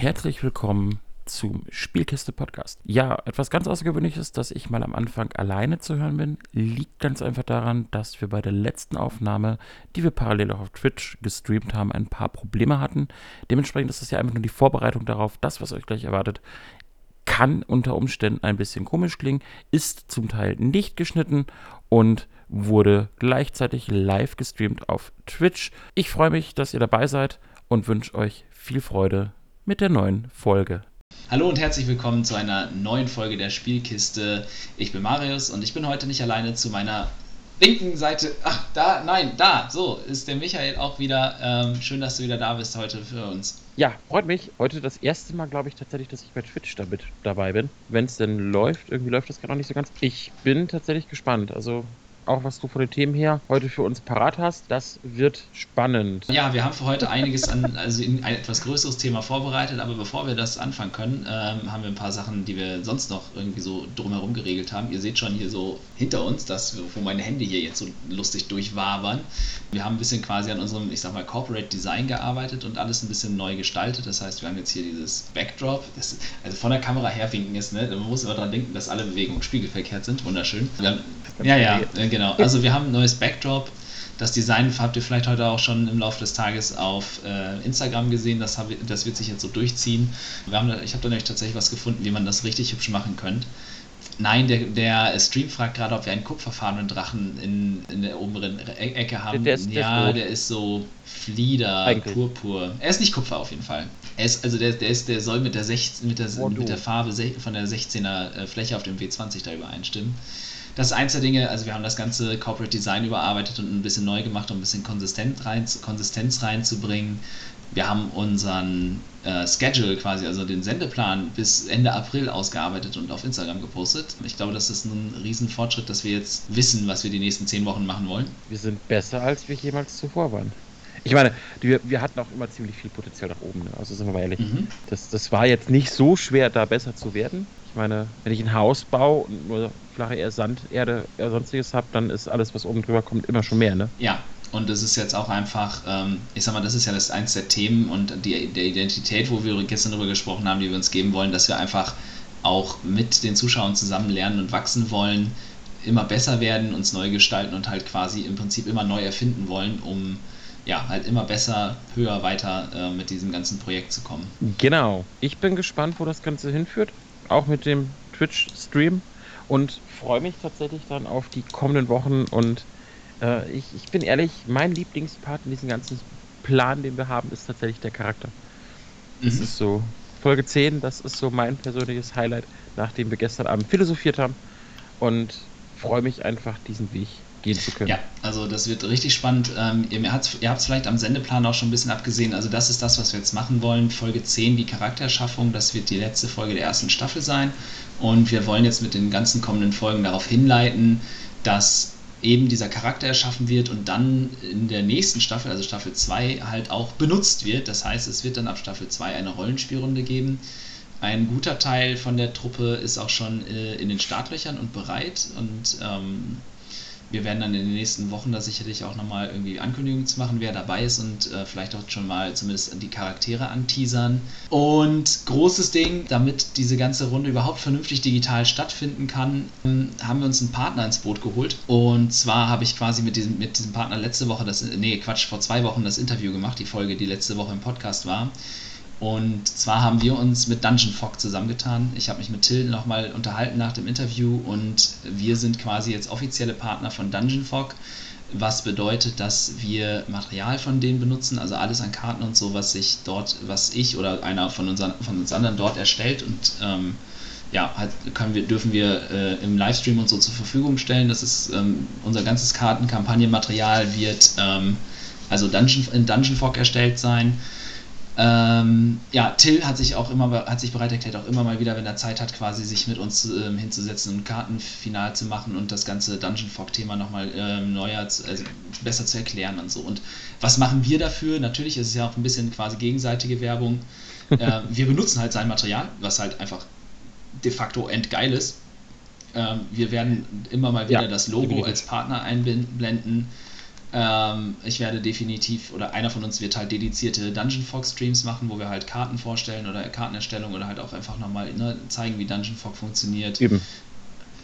herzlich willkommen zum Spielkiste Podcast. Ja, etwas ganz Außergewöhnliches, dass ich mal am Anfang alleine zu hören bin, liegt ganz einfach daran, dass wir bei der letzten Aufnahme, die wir parallel auch auf Twitch gestreamt haben, ein paar Probleme hatten. Dementsprechend ist das ja einfach nur die Vorbereitung darauf, das, was euch gleich erwartet, kann unter Umständen ein bisschen komisch klingen, ist zum Teil nicht geschnitten und wurde gleichzeitig live gestreamt auf Twitch. Ich freue mich, dass ihr dabei seid und wünsche euch viel Freude mit der neuen Folge. Hallo und herzlich willkommen zu einer neuen Folge der Spielkiste. Ich bin Marius und ich bin heute nicht alleine zu meiner linken Seite. Ach, da, nein, da, so ist der Michael auch wieder. Ähm, schön, dass du wieder da bist heute für uns. Ja, freut mich. Heute das erste Mal, glaube ich, tatsächlich, dass ich bei Twitch damit dabei bin. Wenn es denn läuft, irgendwie läuft das gerade noch nicht so ganz. Ich bin tatsächlich gespannt. Also auch was du von den Themen her heute für uns parat hast. Das wird spannend. Ja, wir haben für heute einiges an, also ein etwas größeres Thema vorbereitet, aber bevor wir das anfangen können, ähm, haben wir ein paar Sachen, die wir sonst noch irgendwie so drumherum geregelt haben. Ihr seht schon hier so hinter uns, dass, wo meine Hände hier jetzt so lustig durchwabern. Wir haben ein bisschen quasi an unserem, ich sag mal, Corporate Design gearbeitet und alles ein bisschen neu gestaltet. Das heißt, wir haben jetzt hier dieses Backdrop. Das, also von der Kamera her winken ist, ne? Man muss aber daran denken, dass alle Bewegungen spiegelverkehrt sind. Wunderschön. Haben, ja, ja, genau genau. Also wir haben ein neues Backdrop. Das Design habt ihr vielleicht heute auch schon im Laufe des Tages auf äh, Instagram gesehen. Das, hab, das wird sich jetzt so durchziehen. Wir haben ich habe da nämlich tatsächlich was gefunden, wie man das richtig hübsch machen könnte. Nein, der, der Stream fragt gerade, ob wir einen kupferfarbenen Drachen in, in der oberen e Ecke haben. Der ist, ja, der, der ist so Flieder, Eigentlich. Purpur. Er ist nicht Kupfer auf jeden Fall. Er ist, also der, der, ist, der soll mit der, 16, mit der, mit der Farbe von der 16er äh, Fläche auf dem W20 da übereinstimmen das ist eins der Dinge, also wir haben das ganze Corporate Design überarbeitet und ein bisschen neu gemacht, um ein bisschen Konsistenz, rein, Konsistenz reinzubringen. Wir haben unseren äh, Schedule quasi, also den Sendeplan bis Ende April ausgearbeitet und auf Instagram gepostet. Ich glaube, das ist ein Riesenfortschritt, dass wir jetzt wissen, was wir die nächsten zehn Wochen machen wollen. Wir sind besser, als wir jemals zuvor waren. Ich meine, wir, wir hatten auch immer ziemlich viel Potenzial nach oben, ne? also sind wir mal ehrlich. Mhm. Das, das war jetzt nicht so schwer, da besser zu werden. Ich meine, wenn ich ein Haus baue und nur flache eher Sand, Erde, oder sonstiges habe, dann ist alles, was oben drüber kommt, immer schon mehr, ne? Ja, und das ist jetzt auch einfach, ähm, ich sag mal, das ist ja das eins der Themen und die, der Identität, wo wir gestern darüber gesprochen haben, die wir uns geben wollen, dass wir einfach auch mit den Zuschauern zusammen lernen und wachsen wollen, immer besser werden, uns neu gestalten und halt quasi im Prinzip immer neu erfinden wollen, um ja, halt immer besser, höher, weiter äh, mit diesem ganzen Projekt zu kommen. Genau. Ich bin gespannt, wo das Ganze hinführt. Auch mit dem Twitch-Stream. Und freue mich tatsächlich dann auf die kommenden Wochen. Und äh, ich, ich bin ehrlich, mein Lieblingspart in diesem ganzen Plan, den wir haben, ist tatsächlich der Charakter. Das mhm. ist so. Folge 10, das ist so mein persönliches Highlight, nachdem wir gestern Abend philosophiert haben. Und freue mich einfach, diesen Weg gehen zu können. Ja, also das wird richtig spannend. Ähm, ihr habt es vielleicht am Sendeplan auch schon ein bisschen abgesehen. Also das ist das, was wir jetzt machen wollen. Folge 10, die Charakterschaffung. Das wird die letzte Folge der ersten Staffel sein. Und wir wollen jetzt mit den ganzen kommenden Folgen darauf hinleiten, dass eben dieser Charakter erschaffen wird und dann in der nächsten Staffel, also Staffel 2, halt auch benutzt wird. Das heißt, es wird dann ab Staffel 2 eine Rollenspielrunde geben. Ein guter Teil von der Truppe ist auch schon äh, in den Startlöchern und bereit und ähm, wir werden dann in den nächsten Wochen da sicherlich auch nochmal irgendwie Ankündigungen zu machen, wer dabei ist und äh, vielleicht auch schon mal zumindest die Charaktere anteasern. Und großes Ding, damit diese ganze Runde überhaupt vernünftig digital stattfinden kann, ähm, haben wir uns einen Partner ins Boot geholt. Und zwar habe ich quasi mit diesem, mit diesem Partner letzte Woche, das, nee, Quatsch, vor zwei Wochen das Interview gemacht, die Folge, die letzte Woche im Podcast war. Und zwar haben wir uns mit Dungeon Fog zusammengetan. Ich habe mich mit Till nochmal unterhalten nach dem Interview und wir sind quasi jetzt offizielle Partner von Dungeon Fog, was bedeutet, dass wir Material von denen benutzen, also alles an Karten und so, was ich dort, was ich oder einer von, unseren, von uns anderen dort erstellt und ähm, ja, halt können wir, dürfen wir äh, im Livestream und so zur Verfügung stellen. Das ist ähm, unser ganzes Kartenkampagnenmaterial wird ähm, also Dungeon, in Dungeon Fog erstellt sein. Ähm, ja, Till hat sich auch immer hat sich bereit erklärt, auch immer mal wieder, wenn er Zeit hat, quasi sich mit uns ähm, hinzusetzen und Kartenfinal zu machen und das ganze Dungeon Fog-Thema nochmal ähm, neuer, also besser zu erklären und so. Und was machen wir dafür? Natürlich ist es ja auch ein bisschen quasi gegenseitige Werbung. äh, wir benutzen halt sein Material, was halt einfach de facto endgeil ist. Ähm, wir werden immer mal wieder ja, das Logo definitiv. als Partner einblenden Ähm, ich werde definitiv, oder einer von uns wird halt dedizierte Dungeon Fog Streams machen, wo wir halt Karten vorstellen oder Kartenerstellung oder halt auch einfach nochmal ne, zeigen, wie Dungeon Fog funktioniert. Eben.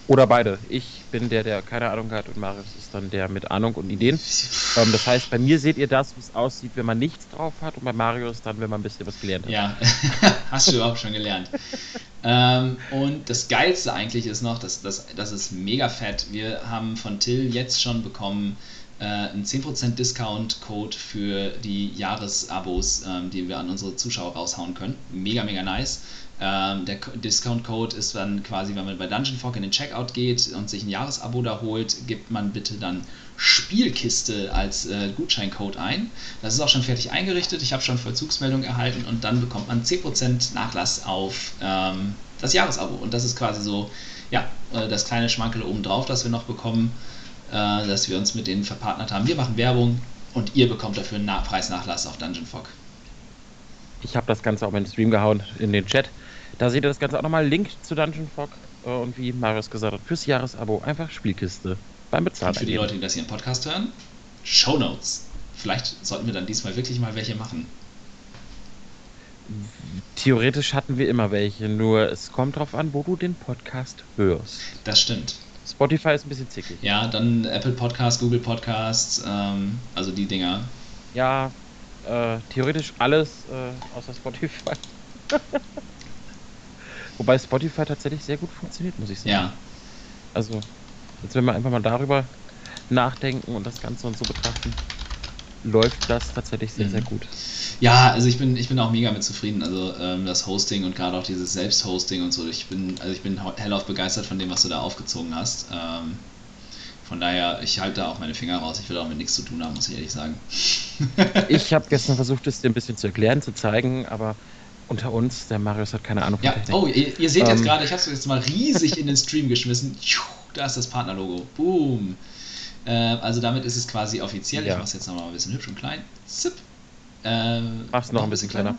Oder beide. Ich bin der, der keine Ahnung hat und Marius ist dann der mit Ahnung und Ideen. Ähm, das heißt, bei mir seht ihr das, wie es aussieht, wenn man nichts drauf hat und bei Marius dann, wenn man ein bisschen was gelernt hat. Ja, hast du überhaupt schon gelernt. ähm, und das Geilste eigentlich ist noch, das, das, das ist mega fett. Wir haben von Till jetzt schon bekommen äh, einen 10% Discount-Code für die Jahresabos, ähm, die wir an unsere Zuschauer raushauen können. Mega, mega nice. Ähm, der Discount-Code ist dann quasi, wenn man bei Dungeon Fog in den Checkout geht und sich ein Jahresabo da holt, gibt man bitte dann Spielkiste als äh, Gutscheincode ein. Das ist auch schon fertig eingerichtet. Ich habe schon Vollzugsmeldung erhalten und dann bekommt man 10% Nachlass auf ähm, das Jahresabo. Und das ist quasi so, ja, äh, das kleine Schmankel obendrauf, das wir noch bekommen, dass wir uns mit denen verpartnert haben. Wir machen Werbung und ihr bekommt dafür einen Preisnachlass auf Dungeon Fog. Ich habe das Ganze auch in den Stream gehauen, in den Chat. Da seht ihr das Ganze auch nochmal. Link zu Dungeon Fog äh, und wie Marius gesagt hat, fürs Jahresabo einfach Spielkiste beim Bezahlen. Und für die Leute, die das hier im Podcast hören, Show Notes. Vielleicht sollten wir dann diesmal wirklich mal welche machen. Theoretisch hatten wir immer welche, nur es kommt drauf an, wo du den Podcast hörst. Das stimmt. Spotify ist ein bisschen zickig. Ja, dann Apple Podcasts, Google Podcasts, ähm, also die Dinger. Ja, äh, theoretisch alles äh, außer Spotify. Wobei Spotify tatsächlich sehr gut funktioniert, muss ich sagen. Ja. Also, jetzt wenn wir einfach mal darüber nachdenken und das Ganze und so betrachten, läuft das tatsächlich sehr, mhm. sehr gut. Ja, also ich bin, ich bin auch mega mit zufrieden. Also ähm, das Hosting und gerade auch dieses Selbsthosting und so. Ich bin, also ich bin hellauf begeistert von dem, was du da aufgezogen hast. Ähm, von daher, ich halte da auch meine Finger raus. Ich will auch mit nichts zu tun haben, muss ich ehrlich sagen. ich habe gestern versucht, es dir ein bisschen zu erklären, zu zeigen, aber unter uns, der Marius hat keine Ahnung ja. Oh, ihr, ihr seht ähm, jetzt gerade, ich habe es jetzt mal riesig in den Stream geschmissen. Da ist das Partnerlogo. Boom. Äh, also damit ist es quasi offiziell. Ja. Ich mache es jetzt nochmal ein bisschen hübsch und klein. Zip. Äh, Mach's noch, noch ein bisschen kleiner.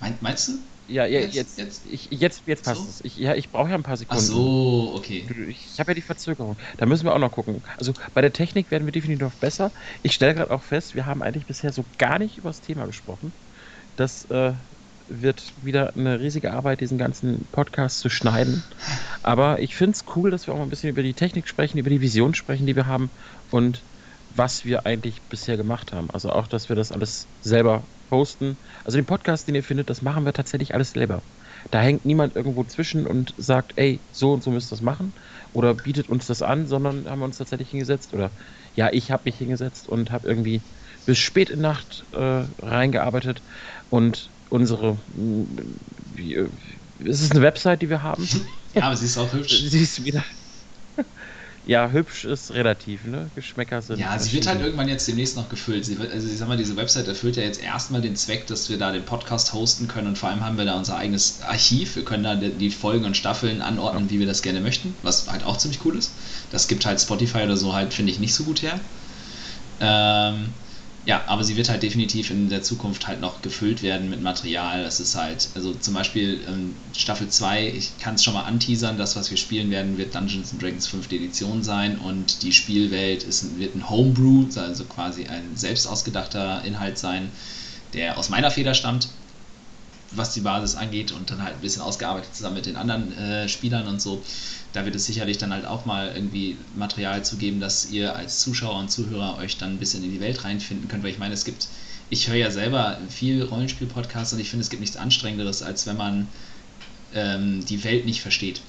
kleiner. meinst du? Ja, ja jetzt, jetzt, jetzt, ich, jetzt, jetzt passt so? es. Ich, ja, ich brauche ja ein paar Sekunden. Ach so, okay. Ich, ich habe ja die Verzögerung. Da müssen wir auch noch gucken. Also bei der Technik werden wir definitiv noch besser. Ich stelle gerade auch fest, wir haben eigentlich bisher so gar nicht über das Thema gesprochen. Das äh, wird wieder eine riesige Arbeit, diesen ganzen Podcast zu schneiden. Aber ich finde es cool, dass wir auch mal ein bisschen über die Technik sprechen, über die Vision sprechen, die wir haben und was wir eigentlich bisher gemacht haben. Also auch, dass wir das alles selber posten. Also den Podcast, den ihr findet, das machen wir tatsächlich alles selber. Da hängt niemand irgendwo zwischen und sagt, ey, so und so müsst ihr das machen oder bietet uns das an, sondern haben wir uns tatsächlich hingesetzt oder ja, ich habe mich hingesetzt und habe irgendwie bis spät in Nacht äh, reingearbeitet und unsere. Wie, es ist eine Website, die wir haben. Ja, aber sie ist auch hübsch. Sie ist wieder. Ja, hübsch ist relativ, ne? Geschmäcker sind. Ja, sie wird halt irgendwann jetzt demnächst noch gefüllt. Sie wird, also ich sag mal, diese Website erfüllt ja jetzt erstmal den Zweck, dass wir da den Podcast hosten können und vor allem haben wir da unser eigenes Archiv. Wir können da die Folgen und Staffeln anordnen, wie wir das gerne möchten, was halt auch ziemlich cool ist. Das gibt halt Spotify oder so halt, finde ich, nicht so gut her. Ähm, ja, aber sie wird halt definitiv in der Zukunft halt noch gefüllt werden mit Material. Das ist halt, also zum Beispiel ähm, Staffel 2, ich kann es schon mal anteasern, das, was wir spielen werden, wird Dungeons Dragons 5. Edition sein und die Spielwelt ist, wird ein Homebrew, also quasi ein selbst ausgedachter Inhalt sein, der aus meiner Feder stammt, was die Basis angeht und dann halt ein bisschen ausgearbeitet zusammen mit den anderen äh, Spielern und so da wird es sicherlich dann halt auch mal irgendwie Material zu geben, dass ihr als Zuschauer und Zuhörer euch dann ein bisschen in die Welt reinfinden könnt, weil ich meine, es gibt, ich höre ja selber viel Rollenspiel-Podcasts und ich finde, es gibt nichts Anstrengenderes, als wenn man ähm, die Welt nicht versteht.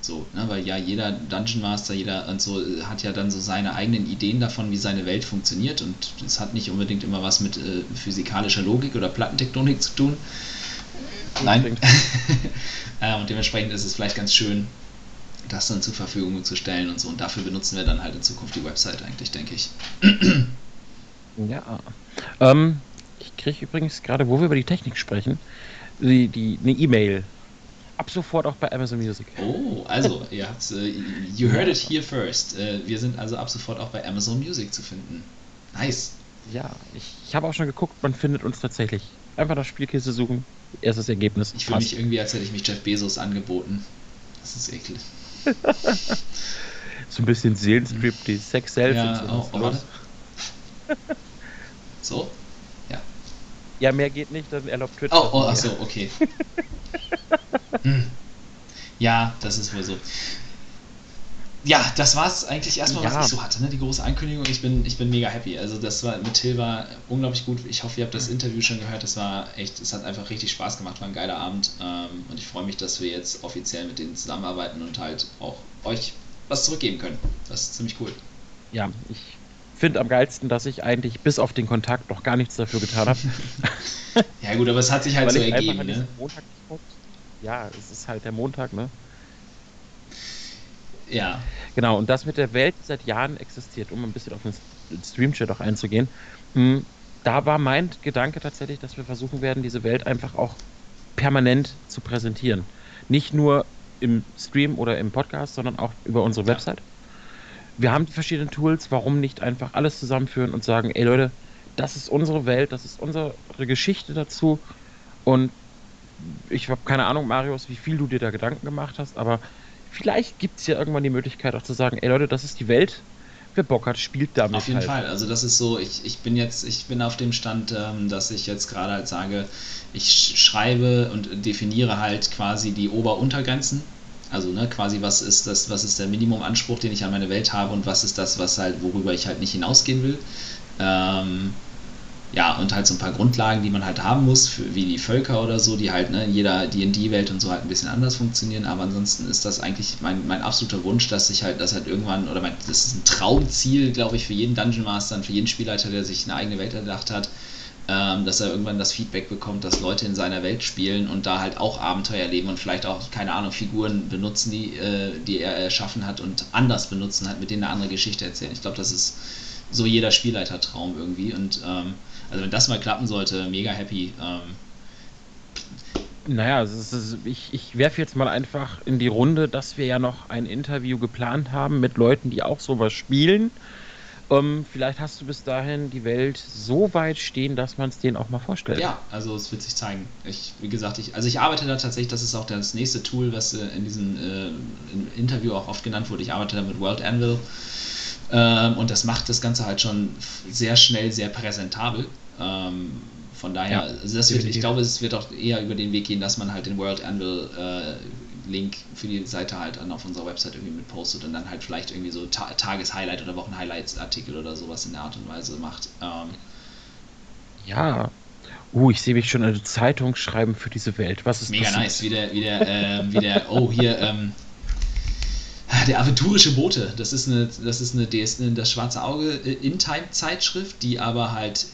So, ne, weil ja jeder Dungeon Master, jeder und so hat ja dann so seine eigenen Ideen davon, wie seine Welt funktioniert und es hat nicht unbedingt immer was mit äh, physikalischer Logik oder Plattentektonik zu tun. Nein. äh, und dementsprechend ist es vielleicht ganz schön, das dann zur Verfügung zu stellen und so. Und dafür benutzen wir dann halt in Zukunft die Website eigentlich, denke ich. Ja. Ähm, ich kriege übrigens gerade, wo wir über die Technik sprechen, die, die, eine E-Mail. Ab sofort auch bei Amazon Music. Oh, also, ihr habt uh, you heard it here first. Uh, wir sind also ab sofort auch bei Amazon Music zu finden. Nice. Ja, ich, ich habe auch schon geguckt, man findet uns tatsächlich. Einfach nach Spielkiste suchen, erstes Ergebnis. Ich fühle mich irgendwie, als hätte ich mich Jeff Bezos angeboten. Das ist eklig. so ein bisschen Seelenstrip, die Sex Self. Ja, oh, oh, so? Ja. Ja, mehr geht nicht, dann erlaubt Twitch. Oh, oh ach so, okay. hm. Ja, das ist wohl so ja, das war es eigentlich erstmal, ja. was ich so hatte, ne? die große Ankündigung. Ich bin, ich bin mega happy. Also das war mit Till war unglaublich gut. Ich hoffe, ihr habt das Interview schon gehört. Das war echt, es hat einfach richtig Spaß gemacht, war ein geiler Abend. Ähm, und ich freue mich, dass wir jetzt offiziell mit denen zusammenarbeiten und halt auch euch was zurückgeben können. Das ist ziemlich cool. Ja, ich finde am geilsten, dass ich eigentlich bis auf den Kontakt noch gar nichts dafür getan habe. ja gut, aber es hat sich halt Weil so ergeben. Ne? ja, es ist halt der Montag, ne? Ja. Genau, und das mit der Welt die seit Jahren existiert, um ein bisschen auf den Streamchat auch einzugehen. Hm, da war mein Gedanke tatsächlich, dass wir versuchen werden, diese Welt einfach auch permanent zu präsentieren. Nicht nur im Stream oder im Podcast, sondern auch über unsere Website. Wir haben die verschiedenen Tools, warum nicht einfach alles zusammenführen und sagen, ey Leute, das ist unsere Welt, das ist unsere Geschichte dazu und ich habe keine Ahnung, Marius, wie viel du dir da Gedanken gemacht hast, aber vielleicht gibt es ja irgendwann die Möglichkeit auch zu sagen, ey Leute, das ist die Welt. Wer Bock hat, spielt damit. Auf jeden halt. Fall. Also das ist so, ich, ich bin jetzt, ich bin auf dem Stand, ähm, dass ich jetzt gerade halt sage, ich schreibe und definiere halt quasi die Ober-Untergrenzen. Also ne, quasi was ist das, was ist der Minimumanspruch, den ich an meine Welt habe und was ist das, was halt, worüber ich halt nicht hinausgehen will. Ähm, ja, und halt so ein paar Grundlagen, die man halt haben muss, für, wie die Völker oder so, die halt ne, in jeder D&D-Welt und so halt ein bisschen anders funktionieren, aber ansonsten ist das eigentlich mein, mein absoluter Wunsch, dass ich halt, dass halt irgendwann, oder mein, das ist ein Traumziel, glaube ich, für jeden Dungeon Master und für jeden Spielleiter, der sich eine eigene Welt erdacht hat, ähm, dass er irgendwann das Feedback bekommt, dass Leute in seiner Welt spielen und da halt auch Abenteuer erleben und vielleicht auch, keine Ahnung, Figuren benutzen, die, äh, die er erschaffen hat und anders benutzen, halt mit denen eine andere Geschichte erzählen. Ich glaube, das ist so jeder Spielleiter-Traum irgendwie und ähm, also wenn das mal klappen sollte, mega happy. Ähm. Naja, ist, ich, ich werfe jetzt mal einfach in die Runde, dass wir ja noch ein Interview geplant haben mit Leuten, die auch sowas spielen. Ähm, vielleicht hast du bis dahin die Welt so weit stehen, dass man es denen auch mal vorstellt. Ja, also es wird sich zeigen. Ich, wie gesagt, ich, also ich arbeite da tatsächlich, das ist auch das nächste Tool, was äh, in diesem äh, Interview auch oft genannt wurde. Ich arbeite da mit World Anvil. Ähm, und das macht das Ganze halt schon sehr schnell, sehr präsentabel. Ähm, von daher, ja, also das wird, ich glaube, es wird auch eher über den Weg gehen, dass man halt den World Anvil äh, Link für die Seite halt dann auf unserer Website irgendwie mit postet und dann halt vielleicht irgendwie so Ta Tages-Highlight oder Wochen-Highlights-Artikel oder sowas in der Art und Weise macht. Ähm, ja. Uh, ich sehe mich schon eine Zeitung schreiben für diese Welt. Was ist Mega passiert? nice, wie der, wie der, äh, wie der, oh, hier, ähm, der aventurische Bote, das ist eine, das ist eine DS, das schwarze Auge äh, In-Time-Zeitschrift, die aber halt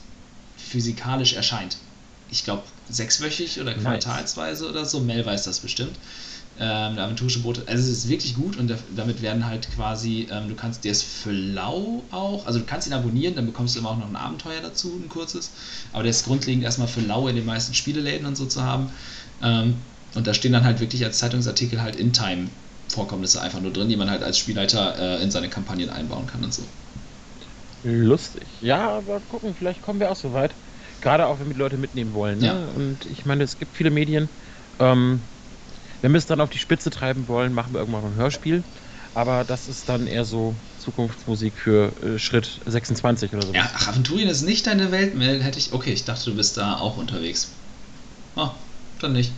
physikalisch erscheint. Ich glaube, sechswöchig oder quartalsweise nice. oder so. Mel weiß das bestimmt. Ähm, der aventurische Bote, also es ist wirklich gut und damit werden halt quasi, ähm, du kannst, der ist für lau auch, also du kannst ihn abonnieren, dann bekommst du immer auch noch ein Abenteuer dazu, ein kurzes, aber der ist grundlegend erstmal für lau in den meisten Spieleläden und so zu haben. Ähm, und da stehen dann halt wirklich als Zeitungsartikel halt in-time Vorkommnisse einfach nur drin, die man halt als Spielleiter äh, in seine Kampagnen einbauen kann und so. Lustig. Ja, aber gucken, vielleicht kommen wir auch so weit. Gerade auch, wenn wir die Leute mitnehmen wollen. Ne? Ja. Und ich meine, es gibt viele Medien. Ähm, wenn wir es dann auf die Spitze treiben wollen, machen wir irgendwann ein Hörspiel. Aber das ist dann eher so Zukunftsmusik für äh, Schritt 26 oder so. Ja, ach, Aventurien ist nicht deine Welt. Hätte ich. Okay, ich dachte, du bist da auch unterwegs. Ah, dann nicht.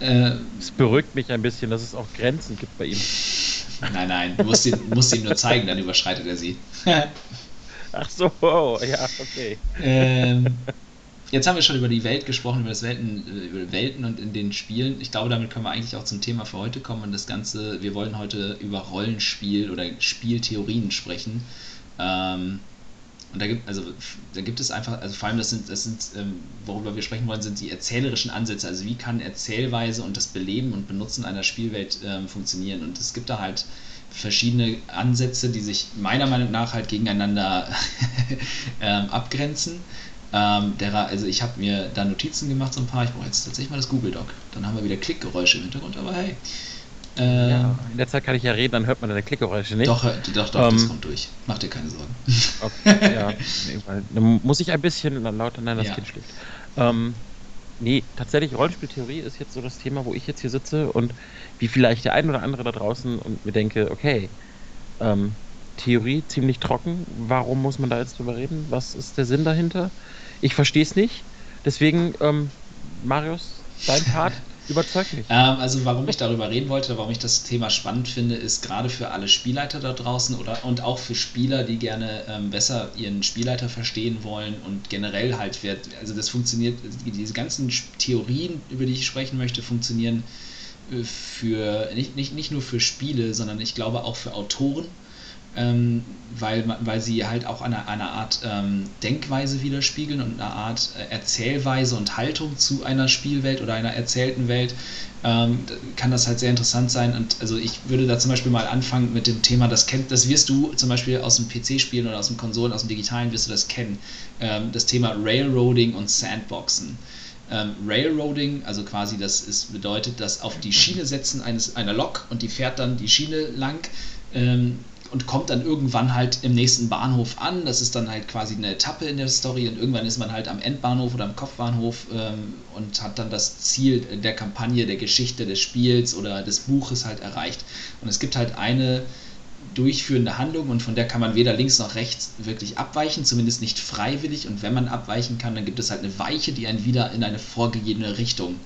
Äh, es beruhigt mich ein bisschen, dass es auch Grenzen gibt bei ihm. Nein, nein, du musst, ihn, musst ihm nur zeigen, dann überschreitet er sie. Ach so, oh, ja, okay. Ähm, jetzt haben wir schon über die Welt gesprochen, über das Welten, über Welten und in den Spielen. Ich glaube, damit können wir eigentlich auch zum Thema für heute kommen und das Ganze, wir wollen heute über Rollenspiel oder Spieltheorien sprechen. Ähm, und da gibt, also, da gibt es einfach, also vor allem das sind, das sind ähm, worüber wir sprechen wollen, sind die erzählerischen Ansätze. Also wie kann Erzählweise und das Beleben und Benutzen einer Spielwelt ähm, funktionieren. Und es gibt da halt verschiedene Ansätze, die sich meiner Meinung nach halt gegeneinander ähm, abgrenzen. Ähm, der, also ich habe mir da Notizen gemacht, so ein paar. Ich brauche jetzt tatsächlich mal das Google Doc. Dann haben wir wieder Klickgeräusche im Hintergrund, aber hey. Ähm, ja, in der Zeit kann ich ja reden, dann hört man deine Klickgeräusche nicht. Doch, doch, doch, ähm, das kommt durch. Mach dir keine Sorgen. Okay, ja. dann muss ich ein bisschen lauter, nein, das ja. Kind schläft. Ähm, nee, tatsächlich Rollenspieltheorie ist jetzt so das Thema, wo ich jetzt hier sitze und wie vielleicht der ein oder andere da draußen und mir denke, okay, ähm, Theorie ziemlich trocken. Warum muss man da jetzt drüber reden? Was ist der Sinn dahinter? Ich verstehe es nicht. Deswegen, ähm, Marius, dein Part. Überzeugt mich. Ähm, also warum ich darüber reden wollte, warum ich das Thema spannend finde, ist gerade für alle Spielleiter da draußen oder und auch für Spieler, die gerne ähm, besser ihren Spielleiter verstehen wollen und generell halt wird, also das funktioniert, diese ganzen Theorien, über die ich sprechen möchte, funktionieren äh, für nicht, nicht, nicht nur für Spiele, sondern ich glaube auch für Autoren ähm, weil, weil sie halt auch eine, eine Art ähm, Denkweise widerspiegeln und eine Art äh, Erzählweise und Haltung zu einer Spielwelt oder einer erzählten Welt, ähm, kann das halt sehr interessant sein. Und also ich würde da zum Beispiel mal anfangen mit dem Thema, das kennt, das wirst du zum Beispiel aus dem PC-Spielen oder aus dem Konsolen, aus dem Digitalen wirst du das kennen. Ähm, das Thema Railroading und Sandboxen. Ähm, Railroading, also quasi das ist, bedeutet, dass auf die Schiene setzen eines, einer Lok und die fährt dann die Schiene lang. Und kommt dann irgendwann halt im nächsten Bahnhof an. Das ist dann halt quasi eine Etappe in der Story und irgendwann ist man halt am Endbahnhof oder am Kopfbahnhof ähm, und hat dann das Ziel der Kampagne, der Geschichte des Spiels oder des Buches halt erreicht. Und es gibt halt eine durchführende Handlung und von der kann man weder links noch rechts wirklich abweichen, zumindest nicht freiwillig. Und wenn man abweichen kann, dann gibt es halt eine Weiche, die einen wieder in eine vorgegebene Richtung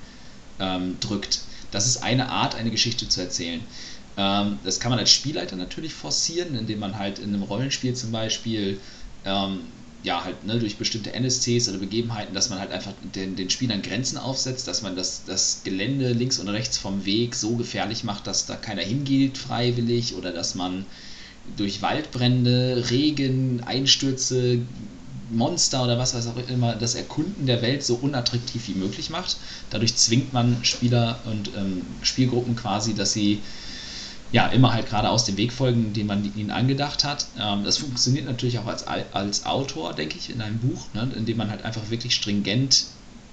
ähm, drückt. Das ist eine Art, eine Geschichte zu erzählen. Ähm, das kann man als Spielleiter natürlich forcieren, indem man halt in einem Rollenspiel zum Beispiel ähm, ja, halt ne, durch bestimmte NSCs oder Begebenheiten, dass man halt einfach den, den Spielern Grenzen aufsetzt, dass man das, das Gelände links und rechts vom Weg so gefährlich macht, dass da keiner hingeht freiwillig oder dass man durch Waldbrände, Regen, Einstürze, Monster oder was weiß auch immer das Erkunden der Welt so unattraktiv wie möglich macht. Dadurch zwingt man Spieler und ähm, Spielgruppen quasi, dass sie ja, immer halt gerade aus dem Weg folgen, den man ihnen angedacht hat. Ähm, das funktioniert natürlich auch als, als Autor, denke ich, in einem Buch, ne, indem man halt einfach wirklich stringent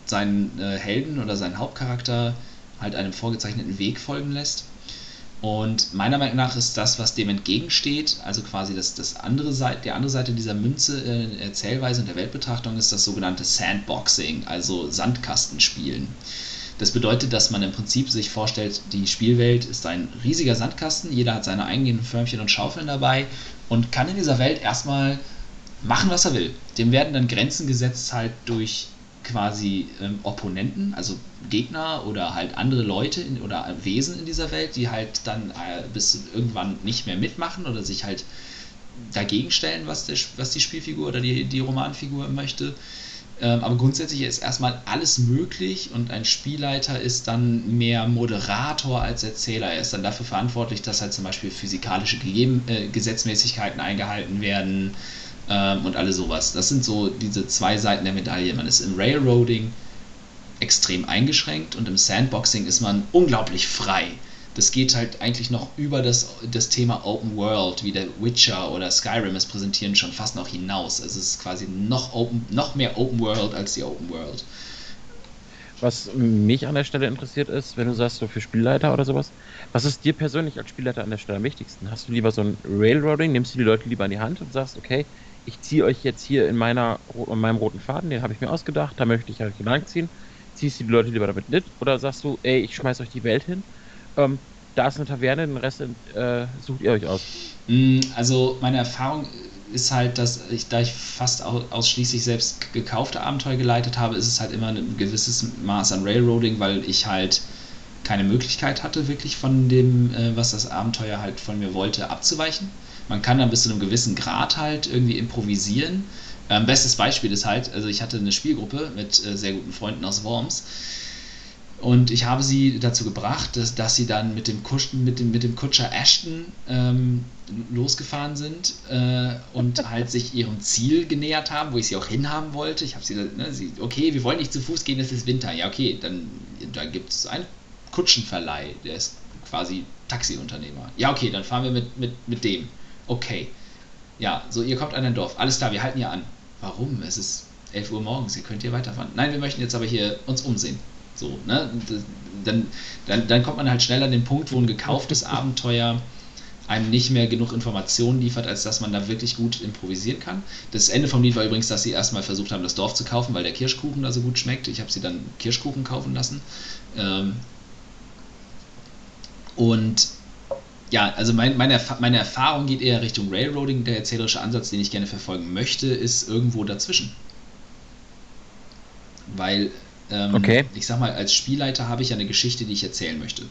seinen äh, Helden oder seinen Hauptcharakter halt einem vorgezeichneten Weg folgen lässt. Und meiner Meinung nach ist das, was dem entgegensteht, also quasi das, das andere Seite, die andere Seite dieser Münze äh, in Erzählweise und der Weltbetrachtung ist das sogenannte Sandboxing, also Sandkastenspielen. Das bedeutet, dass man im Prinzip sich vorstellt, die Spielwelt ist ein riesiger Sandkasten, jeder hat seine eigenen Förmchen und Schaufeln dabei und kann in dieser Welt erstmal machen, was er will. Dem werden dann Grenzen gesetzt halt durch quasi ähm, Opponenten, also Gegner oder halt andere Leute in, oder Wesen in dieser Welt, die halt dann äh, bis irgendwann nicht mehr mitmachen oder sich halt dagegen stellen, was, der, was die Spielfigur oder die, die Romanfigur möchte. Ähm, aber grundsätzlich ist erstmal alles möglich und ein Spielleiter ist dann mehr Moderator als Erzähler. Er ist dann dafür verantwortlich, dass halt zum Beispiel physikalische Gegeben, äh, Gesetzmäßigkeiten eingehalten werden ähm, und alles sowas. Das sind so diese zwei Seiten der Medaille. Man ist im Railroading extrem eingeschränkt und im Sandboxing ist man unglaublich frei das geht halt eigentlich noch über das, das Thema Open World, wie der Witcher oder Skyrim es präsentieren, schon fast noch hinaus. Also es ist quasi noch, open, noch mehr Open World als die Open World. Was mich an der Stelle interessiert ist, wenn du sagst, so für Spielleiter oder sowas, was ist dir persönlich als Spielleiter an der Stelle am wichtigsten? Hast du lieber so ein Railroading, nimmst du die Leute lieber in die Hand und sagst, okay, ich ziehe euch jetzt hier in, meiner, in meinem roten Faden, den habe ich mir ausgedacht, da möchte ich halt ziehen, ziehst du die Leute lieber damit mit oder sagst du, ey, ich schmeiß euch die Welt hin ähm, da ist eine Taverne, den Rest äh, sucht ihr euch aus. Mm, also meine Erfahrung ist halt, dass ich, da ich fast ausschließlich selbst gekaufte Abenteuer geleitet habe, ist es halt immer ein gewisses Maß an Railroading, weil ich halt keine Möglichkeit hatte, wirklich von dem, äh, was das Abenteuer halt von mir wollte, abzuweichen. Man kann dann bis zu einem gewissen Grad halt irgendwie improvisieren. Ähm, bestes Beispiel ist halt, also ich hatte eine Spielgruppe mit äh, sehr guten Freunden aus Worms und ich habe sie dazu gebracht, dass, dass sie dann mit dem, Kusch, mit dem, mit dem Kutscher Ashton ähm, losgefahren sind äh, und halt sich ihrem Ziel genähert haben, wo ich sie auch hinhaben wollte. Ich habe sie, ne, sie, okay, wir wollen nicht zu Fuß gehen, es ist Winter. Ja, okay, dann da gibt es einen Kutschenverleih, der ist quasi Taxiunternehmer. Ja, okay, dann fahren wir mit, mit, mit dem. Okay. Ja, so, ihr kommt an ein Dorf. Alles klar, wir halten hier an. Warum? Es ist 11 Uhr morgens, ihr könnt hier weiterfahren. Nein, wir möchten jetzt aber hier uns umsehen. So, ne? Dann, dann, dann kommt man halt schnell an den Punkt, wo ein gekauftes Abenteuer einem nicht mehr genug Informationen liefert, als dass man da wirklich gut improvisieren kann. Das Ende vom Lied war übrigens, dass sie erstmal versucht haben, das Dorf zu kaufen, weil der Kirschkuchen da so gut schmeckt. Ich habe sie dann Kirschkuchen kaufen lassen. Ähm und ja, also mein, meine, meine Erfahrung geht eher Richtung Railroading. Der erzählerische Ansatz, den ich gerne verfolgen möchte, ist irgendwo dazwischen. Weil, ähm, okay. ich sag mal, als Spielleiter habe ich ja eine Geschichte, die ich erzählen möchte.